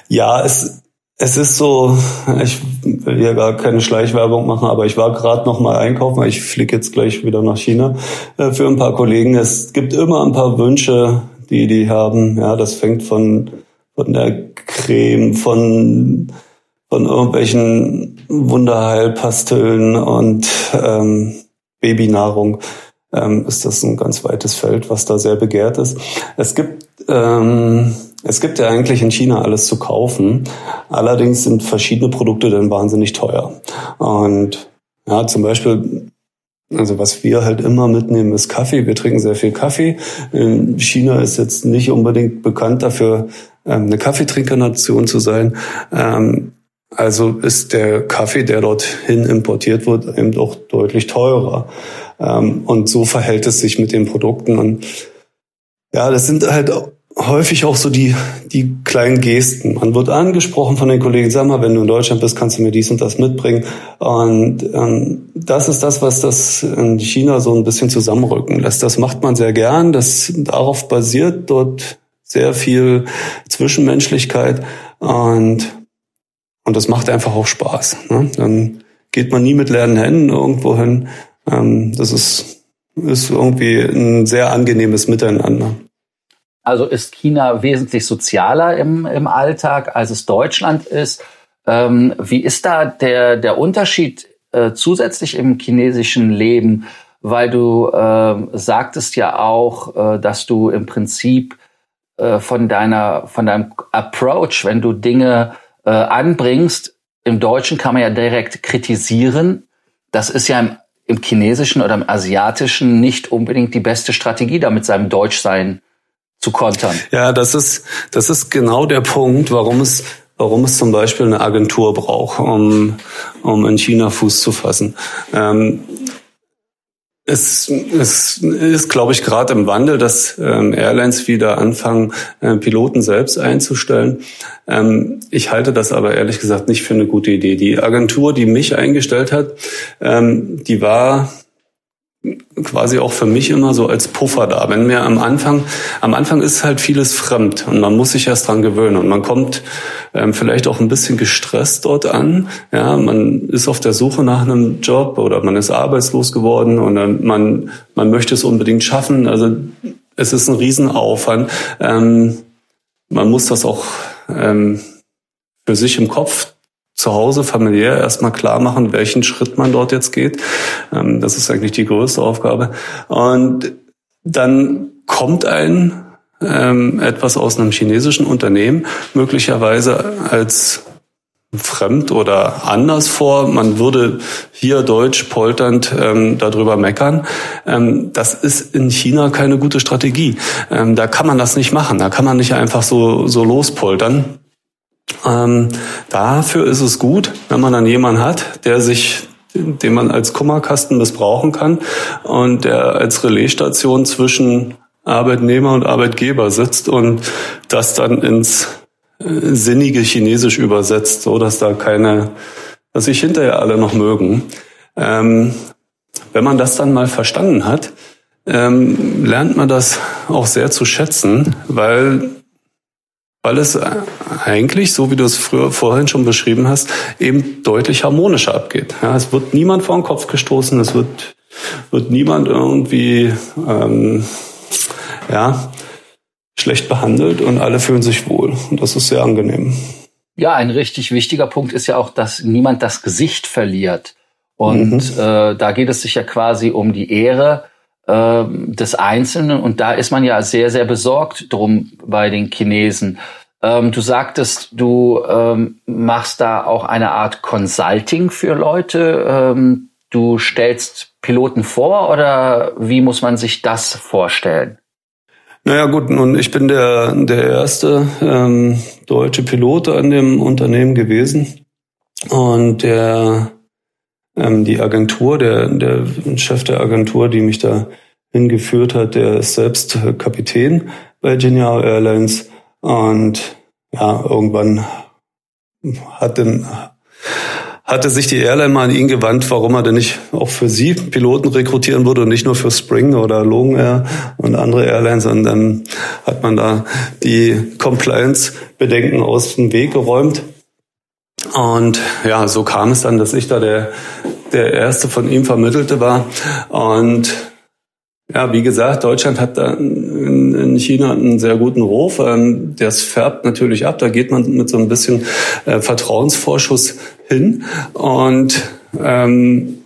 Ja, es, es ist so, ich will ja gar keine Schleichwerbung machen, aber ich war gerade noch mal einkaufen, ich fliege jetzt gleich wieder nach China äh, für ein paar Kollegen. Es gibt immer ein paar Wünsche, die die haben. Ja, das fängt von von der Creme, von von irgendwelchen Wunderheilpastillen und ähm, Babynahrung ähm, ist das ein ganz weites Feld, was da sehr begehrt ist. Es gibt ähm, es gibt ja eigentlich in China alles zu kaufen. Allerdings sind verschiedene Produkte dann wahnsinnig teuer. Und ja, zum Beispiel also was wir halt immer mitnehmen, ist Kaffee. Wir trinken sehr viel Kaffee. In China ist jetzt nicht unbedingt bekannt dafür, ähm, eine Kaffeetrinkernation zu sein. Ähm, also ist der Kaffee, der dorthin importiert wird, eben doch deutlich teurer. Ähm, und so verhält es sich mit den Produkten. Und ja, das sind halt häufig auch so die, die kleinen Gesten. Man wird angesprochen von den Kollegen, sag mal, wenn du in Deutschland bist, kannst du mir dies und das mitbringen. Und ähm, das ist das, was das in China so ein bisschen zusammenrücken lässt. Das macht man sehr gern. Das darauf basiert dort sehr viel Zwischenmenschlichkeit und und das macht einfach auch Spaß. Ne? Dann geht man nie mit leeren Händen irgendwo hin. Ähm, das ist, ist irgendwie ein sehr angenehmes Miteinander. Also ist China wesentlich sozialer im, im Alltag, als es Deutschland ist. Ähm, wie ist da der, der Unterschied äh, zusätzlich im chinesischen Leben? Weil du äh, sagtest ja auch, äh, dass du im Prinzip äh, von deiner, von deinem Approach, wenn du Dinge äh, anbringst. Im Deutschen kann man ja direkt kritisieren. Das ist ja im, im Chinesischen oder im Asiatischen nicht unbedingt die beste Strategie, da mit seinem Deutschsein zu kontern. Ja, das ist, das ist genau der Punkt, warum es warum es zum Beispiel eine Agentur braucht, um, um in China Fuß zu fassen. Ähm, es, es ist, glaube ich, gerade im Wandel, dass ähm, Airlines wieder anfangen, äh, Piloten selbst einzustellen. Ähm, ich halte das aber ehrlich gesagt nicht für eine gute Idee. Die Agentur, die mich eingestellt hat, ähm, die war quasi auch für mich immer so als Puffer da. Wenn mir am Anfang, am Anfang ist halt vieles fremd und man muss sich erst dran gewöhnen und man kommt ähm, vielleicht auch ein bisschen gestresst dort an. Ja, man ist auf der Suche nach einem Job oder man ist arbeitslos geworden und man, man möchte es unbedingt schaffen. Also es ist ein Riesenaufwand. Ähm, man muss das auch ähm, für sich im Kopf zu Hause familiär erstmal klar machen, welchen Schritt man dort jetzt geht. Ähm, das ist eigentlich die größte Aufgabe. Und dann kommt ein ähm, etwas aus einem chinesischen Unternehmen möglicherweise als fremd oder anders vor. Man würde hier deutsch polternd ähm, darüber meckern. Ähm, das ist in China keine gute Strategie. Ähm, da kann man das nicht machen. Da kann man nicht einfach so, so lospoltern. Ähm, dafür ist es gut, wenn man dann jemanden hat, der sich den man als Kummerkasten missbrauchen kann und der als Relaisstation zwischen Arbeitnehmer und Arbeitgeber sitzt und das dann ins äh, sinnige Chinesisch übersetzt, so dass da keine, dass sich hinterher alle noch mögen. Ähm, wenn man das dann mal verstanden hat, ähm, lernt man das auch sehr zu schätzen, weil weil es eigentlich, so wie du es früher, vorhin schon beschrieben hast, eben deutlich harmonischer abgeht. Ja, es wird niemand vor den Kopf gestoßen, es wird, wird niemand irgendwie ähm, ja, schlecht behandelt und alle fühlen sich wohl. Und das ist sehr angenehm. Ja, ein richtig wichtiger Punkt ist ja auch, dass niemand das Gesicht verliert. Und mhm. äh, da geht es sich ja quasi um die Ehre äh, des Einzelnen. Und da ist man ja sehr, sehr besorgt drum bei den Chinesen. Ähm, du sagtest, du ähm, machst da auch eine Art Consulting für Leute. Ähm, du stellst Piloten vor oder wie muss man sich das vorstellen? Naja gut, nun ich bin der, der erste ähm, deutsche Pilot an dem Unternehmen gewesen. Und der ähm, die Agentur, der, der Chef der Agentur, die mich da hingeführt hat, der ist selbst Kapitän bei Genial Airlines und ja, irgendwann hat dann, hatte sich die Airline mal an ihn gewandt, warum er denn nicht auch für sie Piloten rekrutieren würde und nicht nur für Spring oder Logan Air und andere Airlines. Und dann hat man da die Compliance-Bedenken aus dem Weg geräumt. Und ja, so kam es dann, dass ich da der, der erste von ihm Vermittelte war. Und Ja, wie gesagt, Deutschland hat da in China einen sehr guten Ruf. Ähm, das färbt natürlich ab. Da geht man mit so ein bisschen äh, Vertrauensvorschuss hin. Und ähm,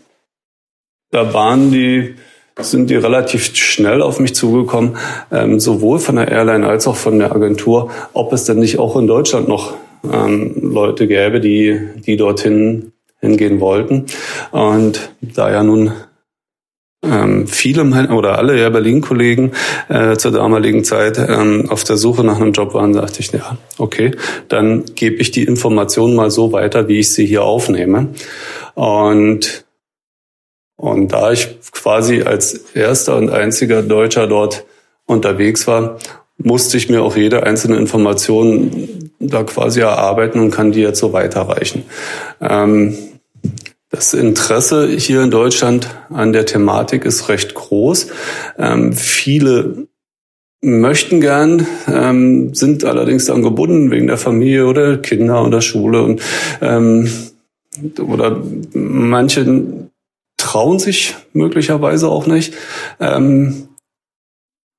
da waren die, sind die relativ schnell auf mich zugekommen, ähm, sowohl von der Airline als auch von der Agentur, ob es denn nicht auch in Deutschland noch ähm, Leute gäbe, die, die dorthin hingehen wollten. Und da ja nun ähm, viele oder alle Air Berlin-Kollegen äh, zur damaligen Zeit ähm, auf der Suche nach einem Job waren, dachte ich, ja, okay, dann gebe ich die Informationen mal so weiter, wie ich sie hier aufnehme. Und, und da ich quasi als erster und einziger Deutscher dort unterwegs war, musste ich mir auch jede einzelne Information da quasi erarbeiten und kann die jetzt so weiterreichen. Ähm, das Interesse hier in Deutschland an der Thematik ist recht groß. Ähm, viele möchten gern, ähm, sind allerdings dann gebunden wegen der Familie oder Kinder oder Schule und ähm, oder manche trauen sich möglicherweise auch nicht. Ähm,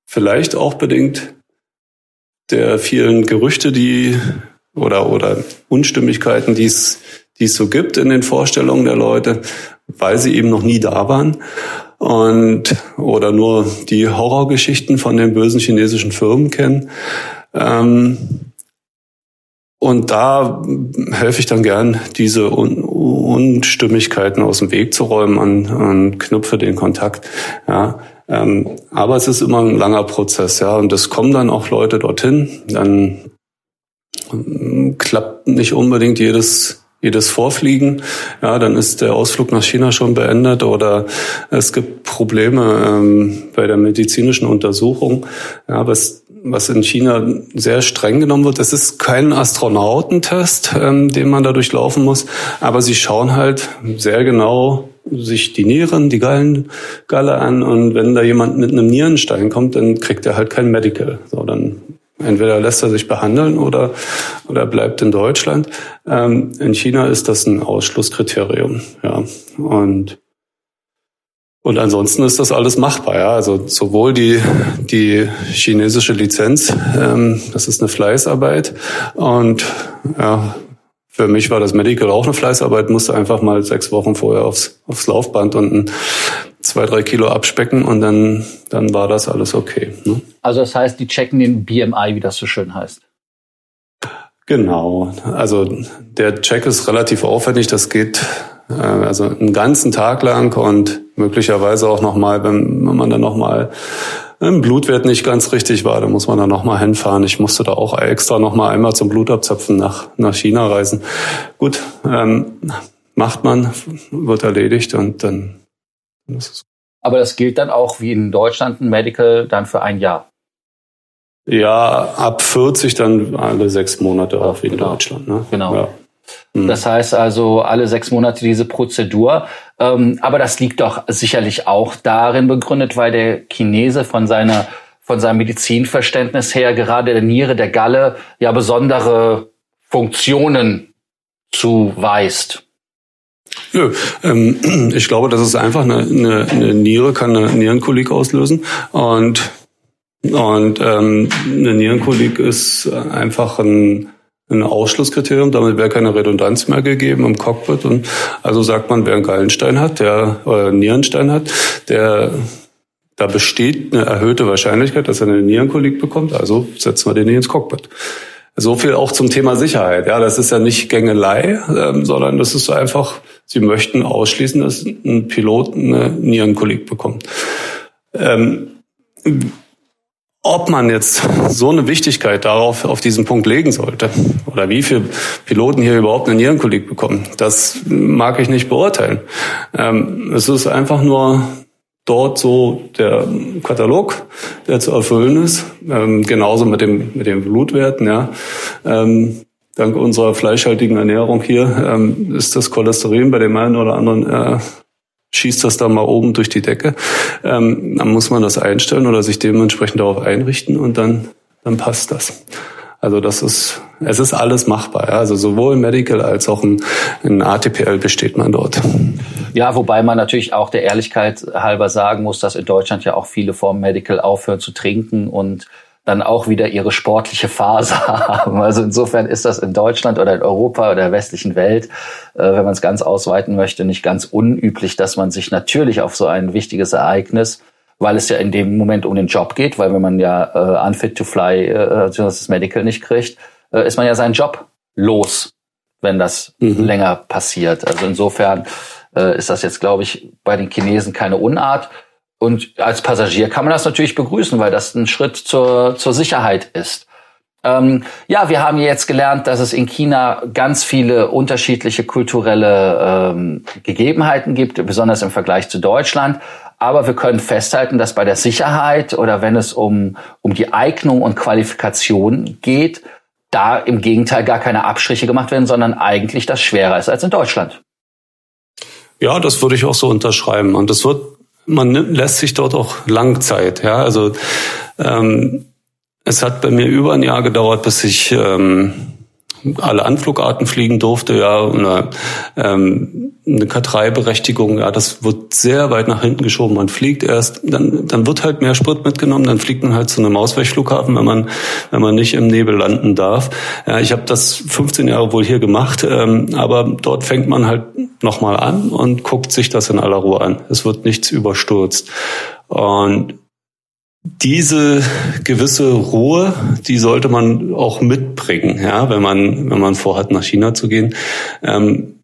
vielleicht auch bedingt der vielen Gerüchte, die oder oder Unstimmigkeiten, die es die es so gibt in den Vorstellungen der Leute, weil sie eben noch nie da waren und oder nur die Horrorgeschichten von den bösen chinesischen Firmen kennen. Ähm, und da helfe ich dann gern, diese Un Unstimmigkeiten aus dem Weg zu räumen und, und knüpfe den Kontakt. Ja, ähm, aber es ist immer ein langer Prozess, ja, und es kommen dann auch Leute dorthin. Dann ähm, klappt nicht unbedingt jedes jedes Vorfliegen, ja, dann ist der Ausflug nach China schon beendet oder es gibt Probleme ähm, bei der medizinischen Untersuchung. Ja, was, was in China sehr streng genommen wird, das ist kein Astronautentest, ähm, den man da durchlaufen muss, aber sie schauen halt sehr genau sich die Nieren, die Gallen, Galle an und wenn da jemand mit einem Nierenstein kommt, dann kriegt er halt kein Medical. So, dann Entweder lässt er sich behandeln oder, oder bleibt in Deutschland. Ähm, in China ist das ein Ausschlusskriterium. Ja. Und, und ansonsten ist das alles machbar. Ja. Also sowohl die, die chinesische Lizenz, ähm, das ist eine Fleißarbeit. Und ja, für mich war das Medical auch eine Fleißarbeit, musste einfach mal sechs Wochen vorher aufs, aufs Laufband und ein zwei, drei Kilo abspecken und dann, dann war das alles okay. Ne? Also das heißt, die checken den BMI, wie das so schön heißt. Genau. Also der Check ist relativ aufwendig. Das geht äh, also einen ganzen Tag lang und möglicherweise auch nochmal, wenn, wenn man dann nochmal im Blutwert nicht ganz richtig war, dann muss man da nochmal hinfahren. Ich musste da auch extra nochmal einmal zum Blutabzapfen nach, nach China reisen. Gut, ähm, macht man, wird erledigt und dann das Aber das gilt dann auch wie in Deutschland ein Medical dann für ein Jahr. Ja, ab 40 dann alle sechs Monate auch wie in genau. Deutschland. Ne? Genau. Ja. Mhm. Das heißt also alle sechs Monate diese Prozedur. Ähm, aber das liegt doch sicherlich auch darin begründet, weil der Chinese von seiner von seinem Medizinverständnis her gerade der Niere, der Galle ja besondere Funktionen zuweist. Nö, ähm, <clears throat> ich glaube, das ist einfach eine, eine, eine Niere kann eine Nierenkolik auslösen und und ähm, eine Nierenkolik ist einfach ein, ein Ausschlusskriterium. Damit wäre keine Redundanz mehr gegeben im Cockpit. Und also sagt man, wer einen Gallenstein hat, der oder einen Nierenstein hat, der da besteht eine erhöhte Wahrscheinlichkeit, dass er eine Nierenkolik bekommt. Also setzen wir den nicht ins Cockpit. So viel auch zum Thema Sicherheit. Ja, das ist ja nicht Gängelei, ähm, sondern das ist einfach, Sie möchten ausschließen, dass ein Pilot eine Nierenkolik bekommt. Ähm, ob man jetzt so eine Wichtigkeit darauf auf diesen Punkt legen sollte oder wie viele Piloten hier überhaupt eine Nierenkolik bekommen, das mag ich nicht beurteilen. Ähm, es ist einfach nur dort so der Katalog, der zu erfüllen ist. Ähm, genauso mit dem, mit den Blutwerten, ja. Ähm, dank unserer fleischhaltigen Ernährung hier ähm, ist das Cholesterin bei dem einen oder anderen äh, schießt das da mal oben durch die Decke. Ähm, dann muss man das einstellen oder sich dementsprechend darauf einrichten und dann, dann passt das. Also das ist, es ist alles machbar. Ja? Also sowohl Medical als auch ein, ein ATPL besteht man dort. Ja, wobei man natürlich auch der Ehrlichkeit halber sagen muss, dass in Deutschland ja auch viele vom Medical aufhören zu trinken und dann auch wieder ihre sportliche Phase <laughs> haben. Also insofern ist das in Deutschland oder in Europa oder der westlichen Welt, äh, wenn man es ganz ausweiten möchte, nicht ganz unüblich, dass man sich natürlich auf so ein wichtiges Ereignis, weil es ja in dem Moment um den Job geht, weil wenn man ja äh, unfit to fly äh, das Medical nicht kriegt, äh, ist man ja seinen Job los, wenn das mhm. länger passiert. Also insofern äh, ist das jetzt, glaube ich, bei den Chinesen keine Unart. Und als Passagier kann man das natürlich begrüßen, weil das ein Schritt zur, zur Sicherheit ist. Ähm, ja, wir haben jetzt gelernt, dass es in China ganz viele unterschiedliche kulturelle ähm, Gegebenheiten gibt, besonders im Vergleich zu Deutschland. Aber wir können festhalten, dass bei der Sicherheit oder wenn es um, um die Eignung und Qualifikation geht, da im Gegenteil gar keine Abstriche gemacht werden, sondern eigentlich das schwerer ist als in Deutschland. Ja, das würde ich auch so unterschreiben. Und das wird man lässt sich dort auch Langzeit. Ja, also ähm, es hat bei mir über ein Jahr gedauert, bis ich ähm, alle Anflugarten fliegen durfte, ja, eine, ähm, eine K3-Berechtigung, ja, das wird sehr weit nach hinten geschoben. Man fliegt erst, dann, dann wird halt mehr Sprit mitgenommen, dann fliegt man halt zu einem Ausweichflughafen, wenn man, wenn man nicht im Nebel landen darf. Ja, ich habe das 15 Jahre wohl hier gemacht, ähm, aber dort fängt man halt nochmal an und guckt sich das in aller Ruhe an. Es wird nichts überstürzt. Und diese gewisse Ruhe, die sollte man auch mitbringen, ja, wenn man, wenn man vorhat, nach China zu gehen. Ähm,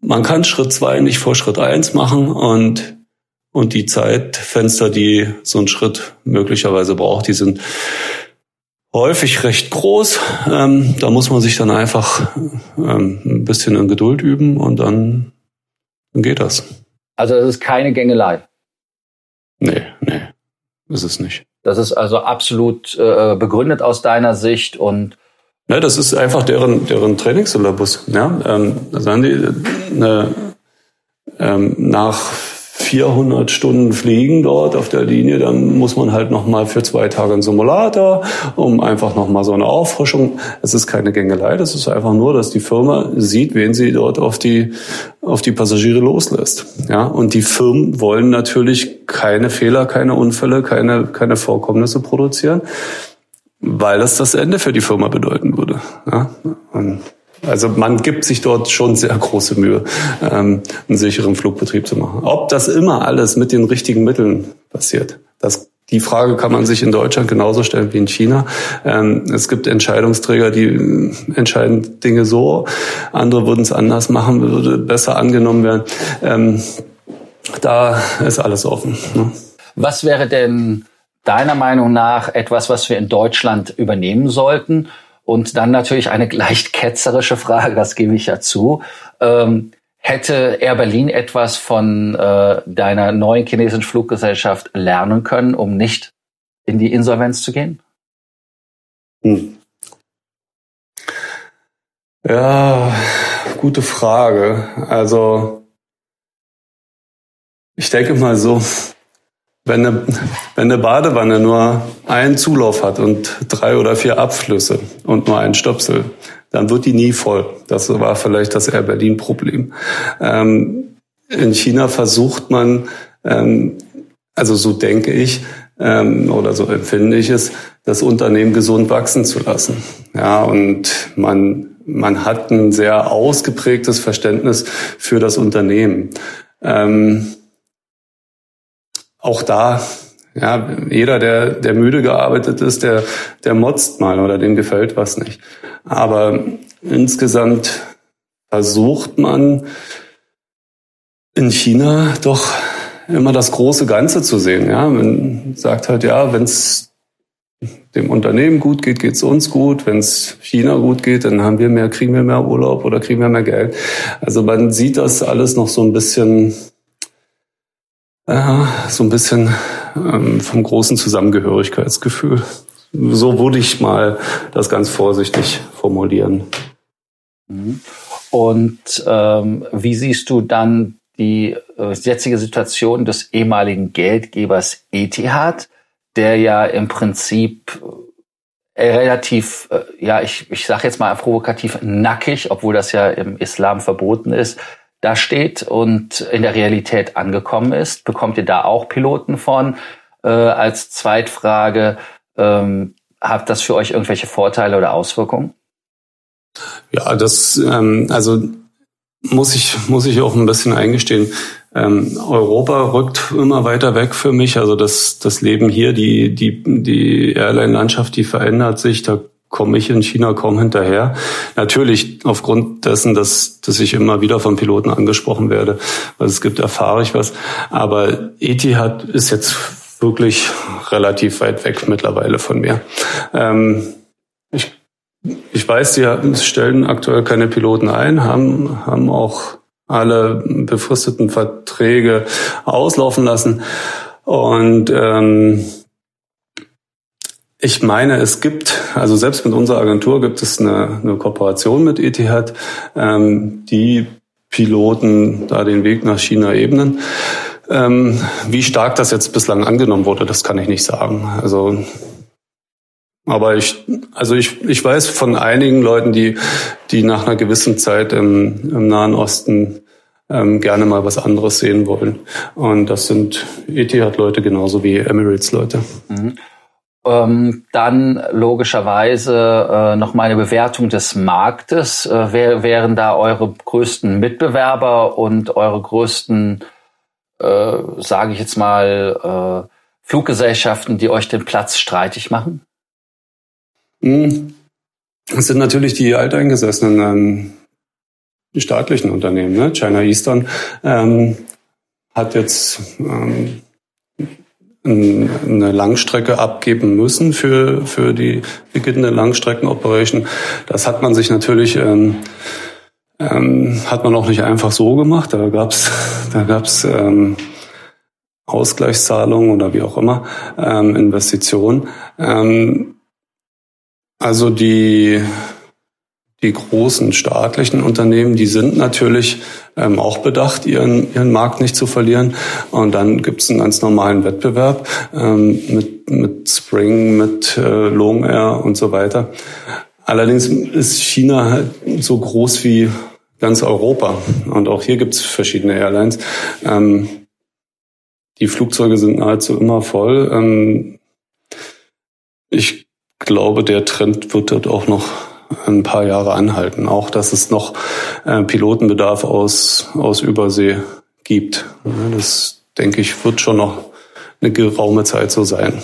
man kann Schritt zwei nicht vor Schritt eins machen und, und die Zeitfenster, die so ein Schritt möglicherweise braucht, die sind häufig recht groß. Ähm, da muss man sich dann einfach ähm, ein bisschen in Geduld üben und dann, dann geht das. Also es ist keine Gängelei. Nee, nee. Ist es nicht. Das ist also absolut äh, begründet aus deiner Sicht und ja, das ist einfach deren, deren Trainingssyllabus. Ja, ähm, da sagen die, äh, ähm, nach 400 Stunden Fliegen dort auf der Linie, dann muss man halt nochmal für zwei Tage einen Simulator, um einfach nochmal so eine Auffrischung. Es ist keine Gängelei, das ist einfach nur, dass die Firma sieht, wen sie dort auf die, auf die Passagiere loslässt. Ja, und die Firmen wollen natürlich keine Fehler, keine Unfälle, keine, keine Vorkommnisse produzieren, weil das das Ende für die Firma bedeuten würde. Ja, und also man gibt sich dort schon sehr große Mühe, ähm, einen sicheren Flugbetrieb zu machen. Ob das immer alles mit den richtigen Mitteln passiert, das die Frage kann man sich in Deutschland genauso stellen wie in China. Ähm, es gibt Entscheidungsträger, die äh, entscheiden Dinge so, andere würden es anders machen, würde besser angenommen werden. Ähm, da ist alles offen. Ne? Was wäre denn deiner Meinung nach etwas, was wir in Deutschland übernehmen sollten? Und dann natürlich eine leicht ketzerische Frage, das gebe ich ja zu. Ähm, hätte Air Berlin etwas von äh, deiner neuen chinesischen Fluggesellschaft lernen können, um nicht in die Insolvenz zu gehen? Hm. Ja, gute Frage. Also ich denke mal so, wenn eine, wenn eine Badewanne nur einen Zulauf hat und drei oder vier Abflüsse und nur einen Stöpsel, dann wird die nie voll. Das war vielleicht das Air Berlin-Problem. Ähm, in China versucht man, ähm, also so denke ich, ähm, oder so empfinde ich es, das Unternehmen gesund wachsen zu lassen. Ja, und man, man hat ein sehr ausgeprägtes Verständnis für das Unternehmen. Ähm, auch da, ja, jeder, der, der müde gearbeitet ist, der, der motzt mal oder dem gefällt was nicht. Aber insgesamt versucht man in China doch immer das große Ganze zu sehen. Ja, man sagt halt, ja, wenn es dem Unternehmen gut geht, geht es uns gut. Wenn es China gut geht, dann haben wir mehr, kriegen wir mehr Urlaub oder kriegen wir mehr Geld. Also man sieht das alles noch so ein bisschen so ein bisschen ähm, vom großen Zusammengehörigkeitsgefühl. So würde ich mal das ganz vorsichtig formulieren. Und ähm, wie siehst du dann die äh, jetzige Situation des ehemaligen Geldgebers Etihad, der ja im Prinzip äh, relativ, äh, ja, ich, ich sage jetzt mal provokativ nackig, obwohl das ja im Islam verboten ist, da steht und in der Realität angekommen ist? Bekommt ihr da auch Piloten von? Äh, als Zweitfrage, ähm, hat das für euch irgendwelche Vorteile oder Auswirkungen? Ja, das, ähm, also muss ich, muss ich auch ein bisschen eingestehen. Ähm, Europa rückt immer weiter weg für mich. Also das, das Leben hier, die, die, die Airline-Landschaft, die verändert sich. Da komme ich in China kaum hinterher. Natürlich aufgrund dessen, dass, dass ich immer wieder von Piloten angesprochen werde, weil es gibt, erfahre ich was. Aber Etihad ist jetzt wirklich relativ weit weg mittlerweile von mir. Ähm, ich, ich weiß, die stellen aktuell keine Piloten ein, haben, haben auch alle befristeten Verträge auslaufen lassen. Und ähm, ich meine, es gibt, also selbst mit unserer Agentur gibt es eine, eine Kooperation mit Etihad, ähm, die Piloten da den Weg nach China ebnen. Ähm, wie stark das jetzt bislang angenommen wurde, das kann ich nicht sagen. Also, aber ich, also ich, ich weiß von einigen Leuten, die, die nach einer gewissen Zeit im, im Nahen Osten ähm, gerne mal was anderes sehen wollen. Und das sind Etihad-Leute genauso wie Emirates-Leute. Mhm. Ähm, dann logischerweise äh, noch meine Bewertung des Marktes. Äh, wer wären da eure größten Mitbewerber und eure größten, äh, sage ich jetzt mal, äh, Fluggesellschaften, die euch den Platz streitig machen? Hm. Es sind natürlich die alteingesessenen ähm, staatlichen Unternehmen. Ne? China Eastern ähm, hat jetzt ähm, eine Langstrecke abgeben müssen für, für die beginnende Langstrecken-Operation. Das hat man sich natürlich, ähm, ähm, hat man auch nicht einfach so gemacht. Da gab's <laughs> da gab's ähm, Ausgleichszahlungen oder wie auch immer, ähm, Investitionen. Ähm, also die die großen staatlichen Unternehmen, die sind natürlich ähm, auch bedacht, ihren, ihren Markt nicht zu verlieren. Und dann gibt es einen ganz normalen Wettbewerb ähm, mit, mit Spring, mit äh, Long Air und so weiter. Allerdings ist China halt so groß wie ganz Europa. Und auch hier gibt es verschiedene Airlines. Ähm, die Flugzeuge sind nahezu immer voll. Ähm, ich glaube, der Trend wird dort auch noch ein paar Jahre anhalten. Auch, dass es noch äh, Pilotenbedarf aus, aus Übersee gibt. Das, denke ich, wird schon noch eine geraume Zeit so sein.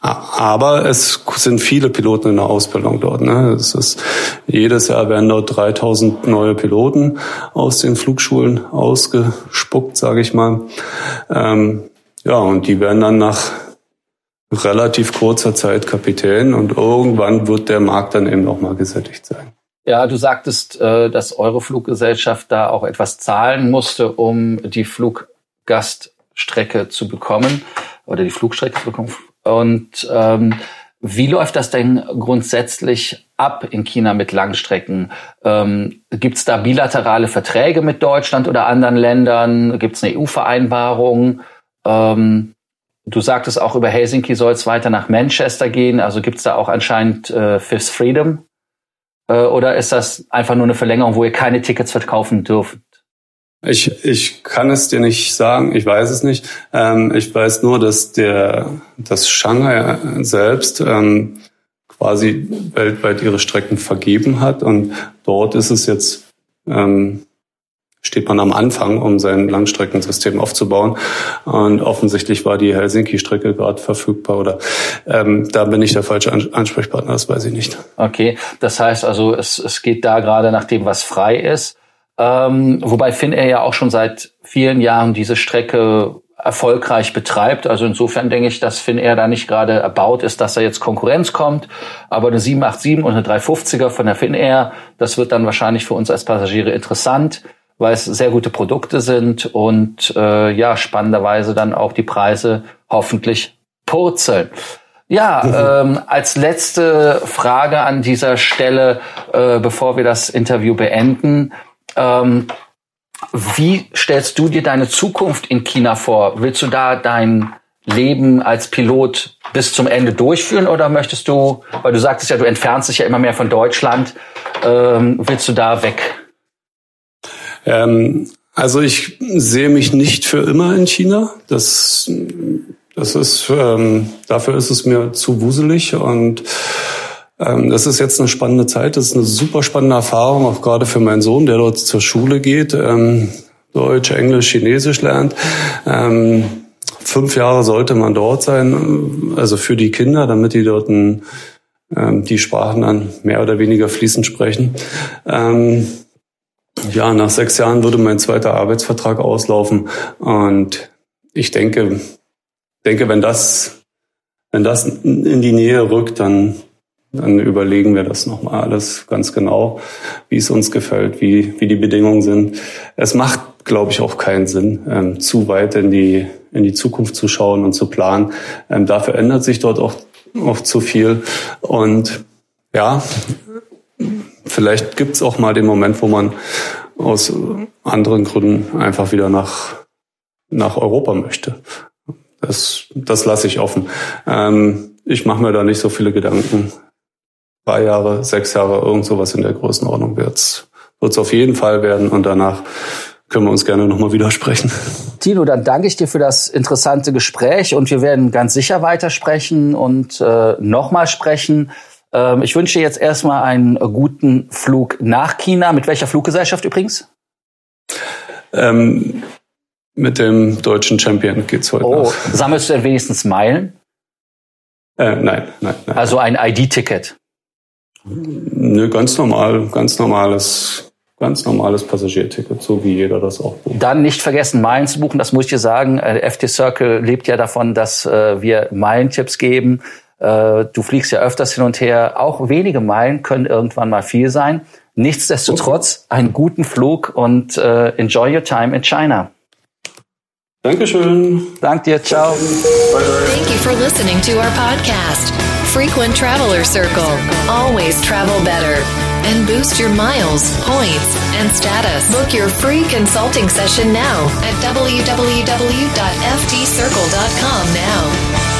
Aber es sind viele Piloten in der Ausbildung dort. Ne? Es ist, jedes Jahr werden dort 3000 neue Piloten aus den Flugschulen ausgespuckt, sage ich mal. Ähm, ja, und die werden dann nach relativ kurzer Zeit Kapitän und irgendwann wird der Markt dann eben auch mal gesättigt sein. Ja, du sagtest, äh, dass eure Fluggesellschaft da auch etwas zahlen musste, um die Fluggaststrecke zu bekommen oder die Flugstrecke zu bekommen. Und ähm, wie läuft das denn grundsätzlich ab in China mit Langstrecken? Ähm, Gibt es da bilaterale Verträge mit Deutschland oder anderen Ländern? Gibt es eine EU-Vereinbarung? Ähm, Du sagtest auch über Helsinki soll es weiter nach Manchester gehen. Also gibt es da auch anscheinend äh, Fifth Freedom? Äh, oder ist das einfach nur eine Verlängerung, wo ihr keine Tickets verkaufen dürft? Ich, ich kann es dir nicht sagen, ich weiß es nicht. Ähm, ich weiß nur, dass der das Shanghai selbst ähm, quasi weltweit ihre Strecken vergeben hat und dort ist es jetzt ähm, steht man am Anfang, um sein Langstreckensystem aufzubauen. Und offensichtlich war die Helsinki-Strecke gerade verfügbar oder ähm, da bin ich der falsche Ansprechpartner, das weiß ich nicht. Okay, das heißt also, es, es geht da gerade nach dem, was frei ist. Ähm, wobei Finnair ja auch schon seit vielen Jahren diese Strecke erfolgreich betreibt. Also insofern denke ich, dass Finnair da nicht gerade erbaut ist, dass da jetzt Konkurrenz kommt. Aber eine 787 und eine 350er von der Finnair, das wird dann wahrscheinlich für uns als Passagiere interessant weil es sehr gute Produkte sind und äh, ja, spannenderweise dann auch die Preise hoffentlich purzeln. Ja, <laughs> mhm. ähm, als letzte Frage an dieser Stelle, äh, bevor wir das Interview beenden. Ähm, wie stellst du dir deine Zukunft in China vor? Willst du da dein Leben als Pilot bis zum Ende durchführen oder möchtest du, weil du sagtest ja, du entfernst dich ja immer mehr von Deutschland, ähm, willst du da weg? Ähm, also ich sehe mich nicht für immer in China. Das, das ist, ähm, dafür ist es mir zu wuselig und ähm, das ist jetzt eine spannende Zeit. Das ist eine super spannende Erfahrung, auch gerade für meinen Sohn, der dort zur Schule geht, ähm, Deutsch, Englisch, Chinesisch lernt. Ähm, fünf Jahre sollte man dort sein, also für die Kinder, damit die dort ein, ähm, die Sprachen dann mehr oder weniger fließend sprechen. Ähm, ja, nach sechs Jahren würde mein zweiter Arbeitsvertrag auslaufen und ich denke, denke, wenn das, wenn das in die Nähe rückt, dann, dann überlegen wir das nochmal alles ganz genau, wie es uns gefällt, wie, wie die Bedingungen sind. Es macht, glaube ich, auch keinen Sinn, ähm, zu weit in die, in die Zukunft zu schauen und zu planen. Ähm, dafür ändert sich dort auch, auch zu viel. Und ja, vielleicht gibt's auch mal den Moment, wo man aus anderen Gründen einfach wieder nach, nach Europa möchte. Das, das lasse ich offen. Ähm, ich mache mir da nicht so viele Gedanken. Drei Jahre, sechs Jahre, irgend sowas in der Größenordnung wird's wird's auf jeden Fall werden und danach können wir uns gerne nochmal widersprechen. Tino, dann danke ich dir für das interessante Gespräch und wir werden ganz sicher weitersprechen und äh, nochmal sprechen. Ähm, ich wünsche dir jetzt erstmal einen guten Flug nach China. Mit welcher Fluggesellschaft übrigens? Ähm, mit dem deutschen Champion geht's heute. Oh, nach. sammelst du denn wenigstens Meilen? Äh, nein, nein, nein. Also ein ID-Ticket? Nö, ganz normal, ganz normales ganz normales Passagierticket, so wie jeder das auch bucht. Dann nicht vergessen, Meilen zu buchen. Das muss ich dir sagen. Äh, FT Circle lebt ja davon, dass äh, wir Meilentipps geben. Äh, du fliegst ja öfters hin und her. Auch wenige Meilen können irgendwann mal viel sein. Nichtsdestotrotz einen guten Flug und äh, enjoy your time in China. Dankeschön. Dank dir. Ciao. Thank you for listening to our podcast. Frequent Traveler Circle. Always travel better. And boost your miles, points, and status. Book your free consulting session now at www.ftcircle.com now.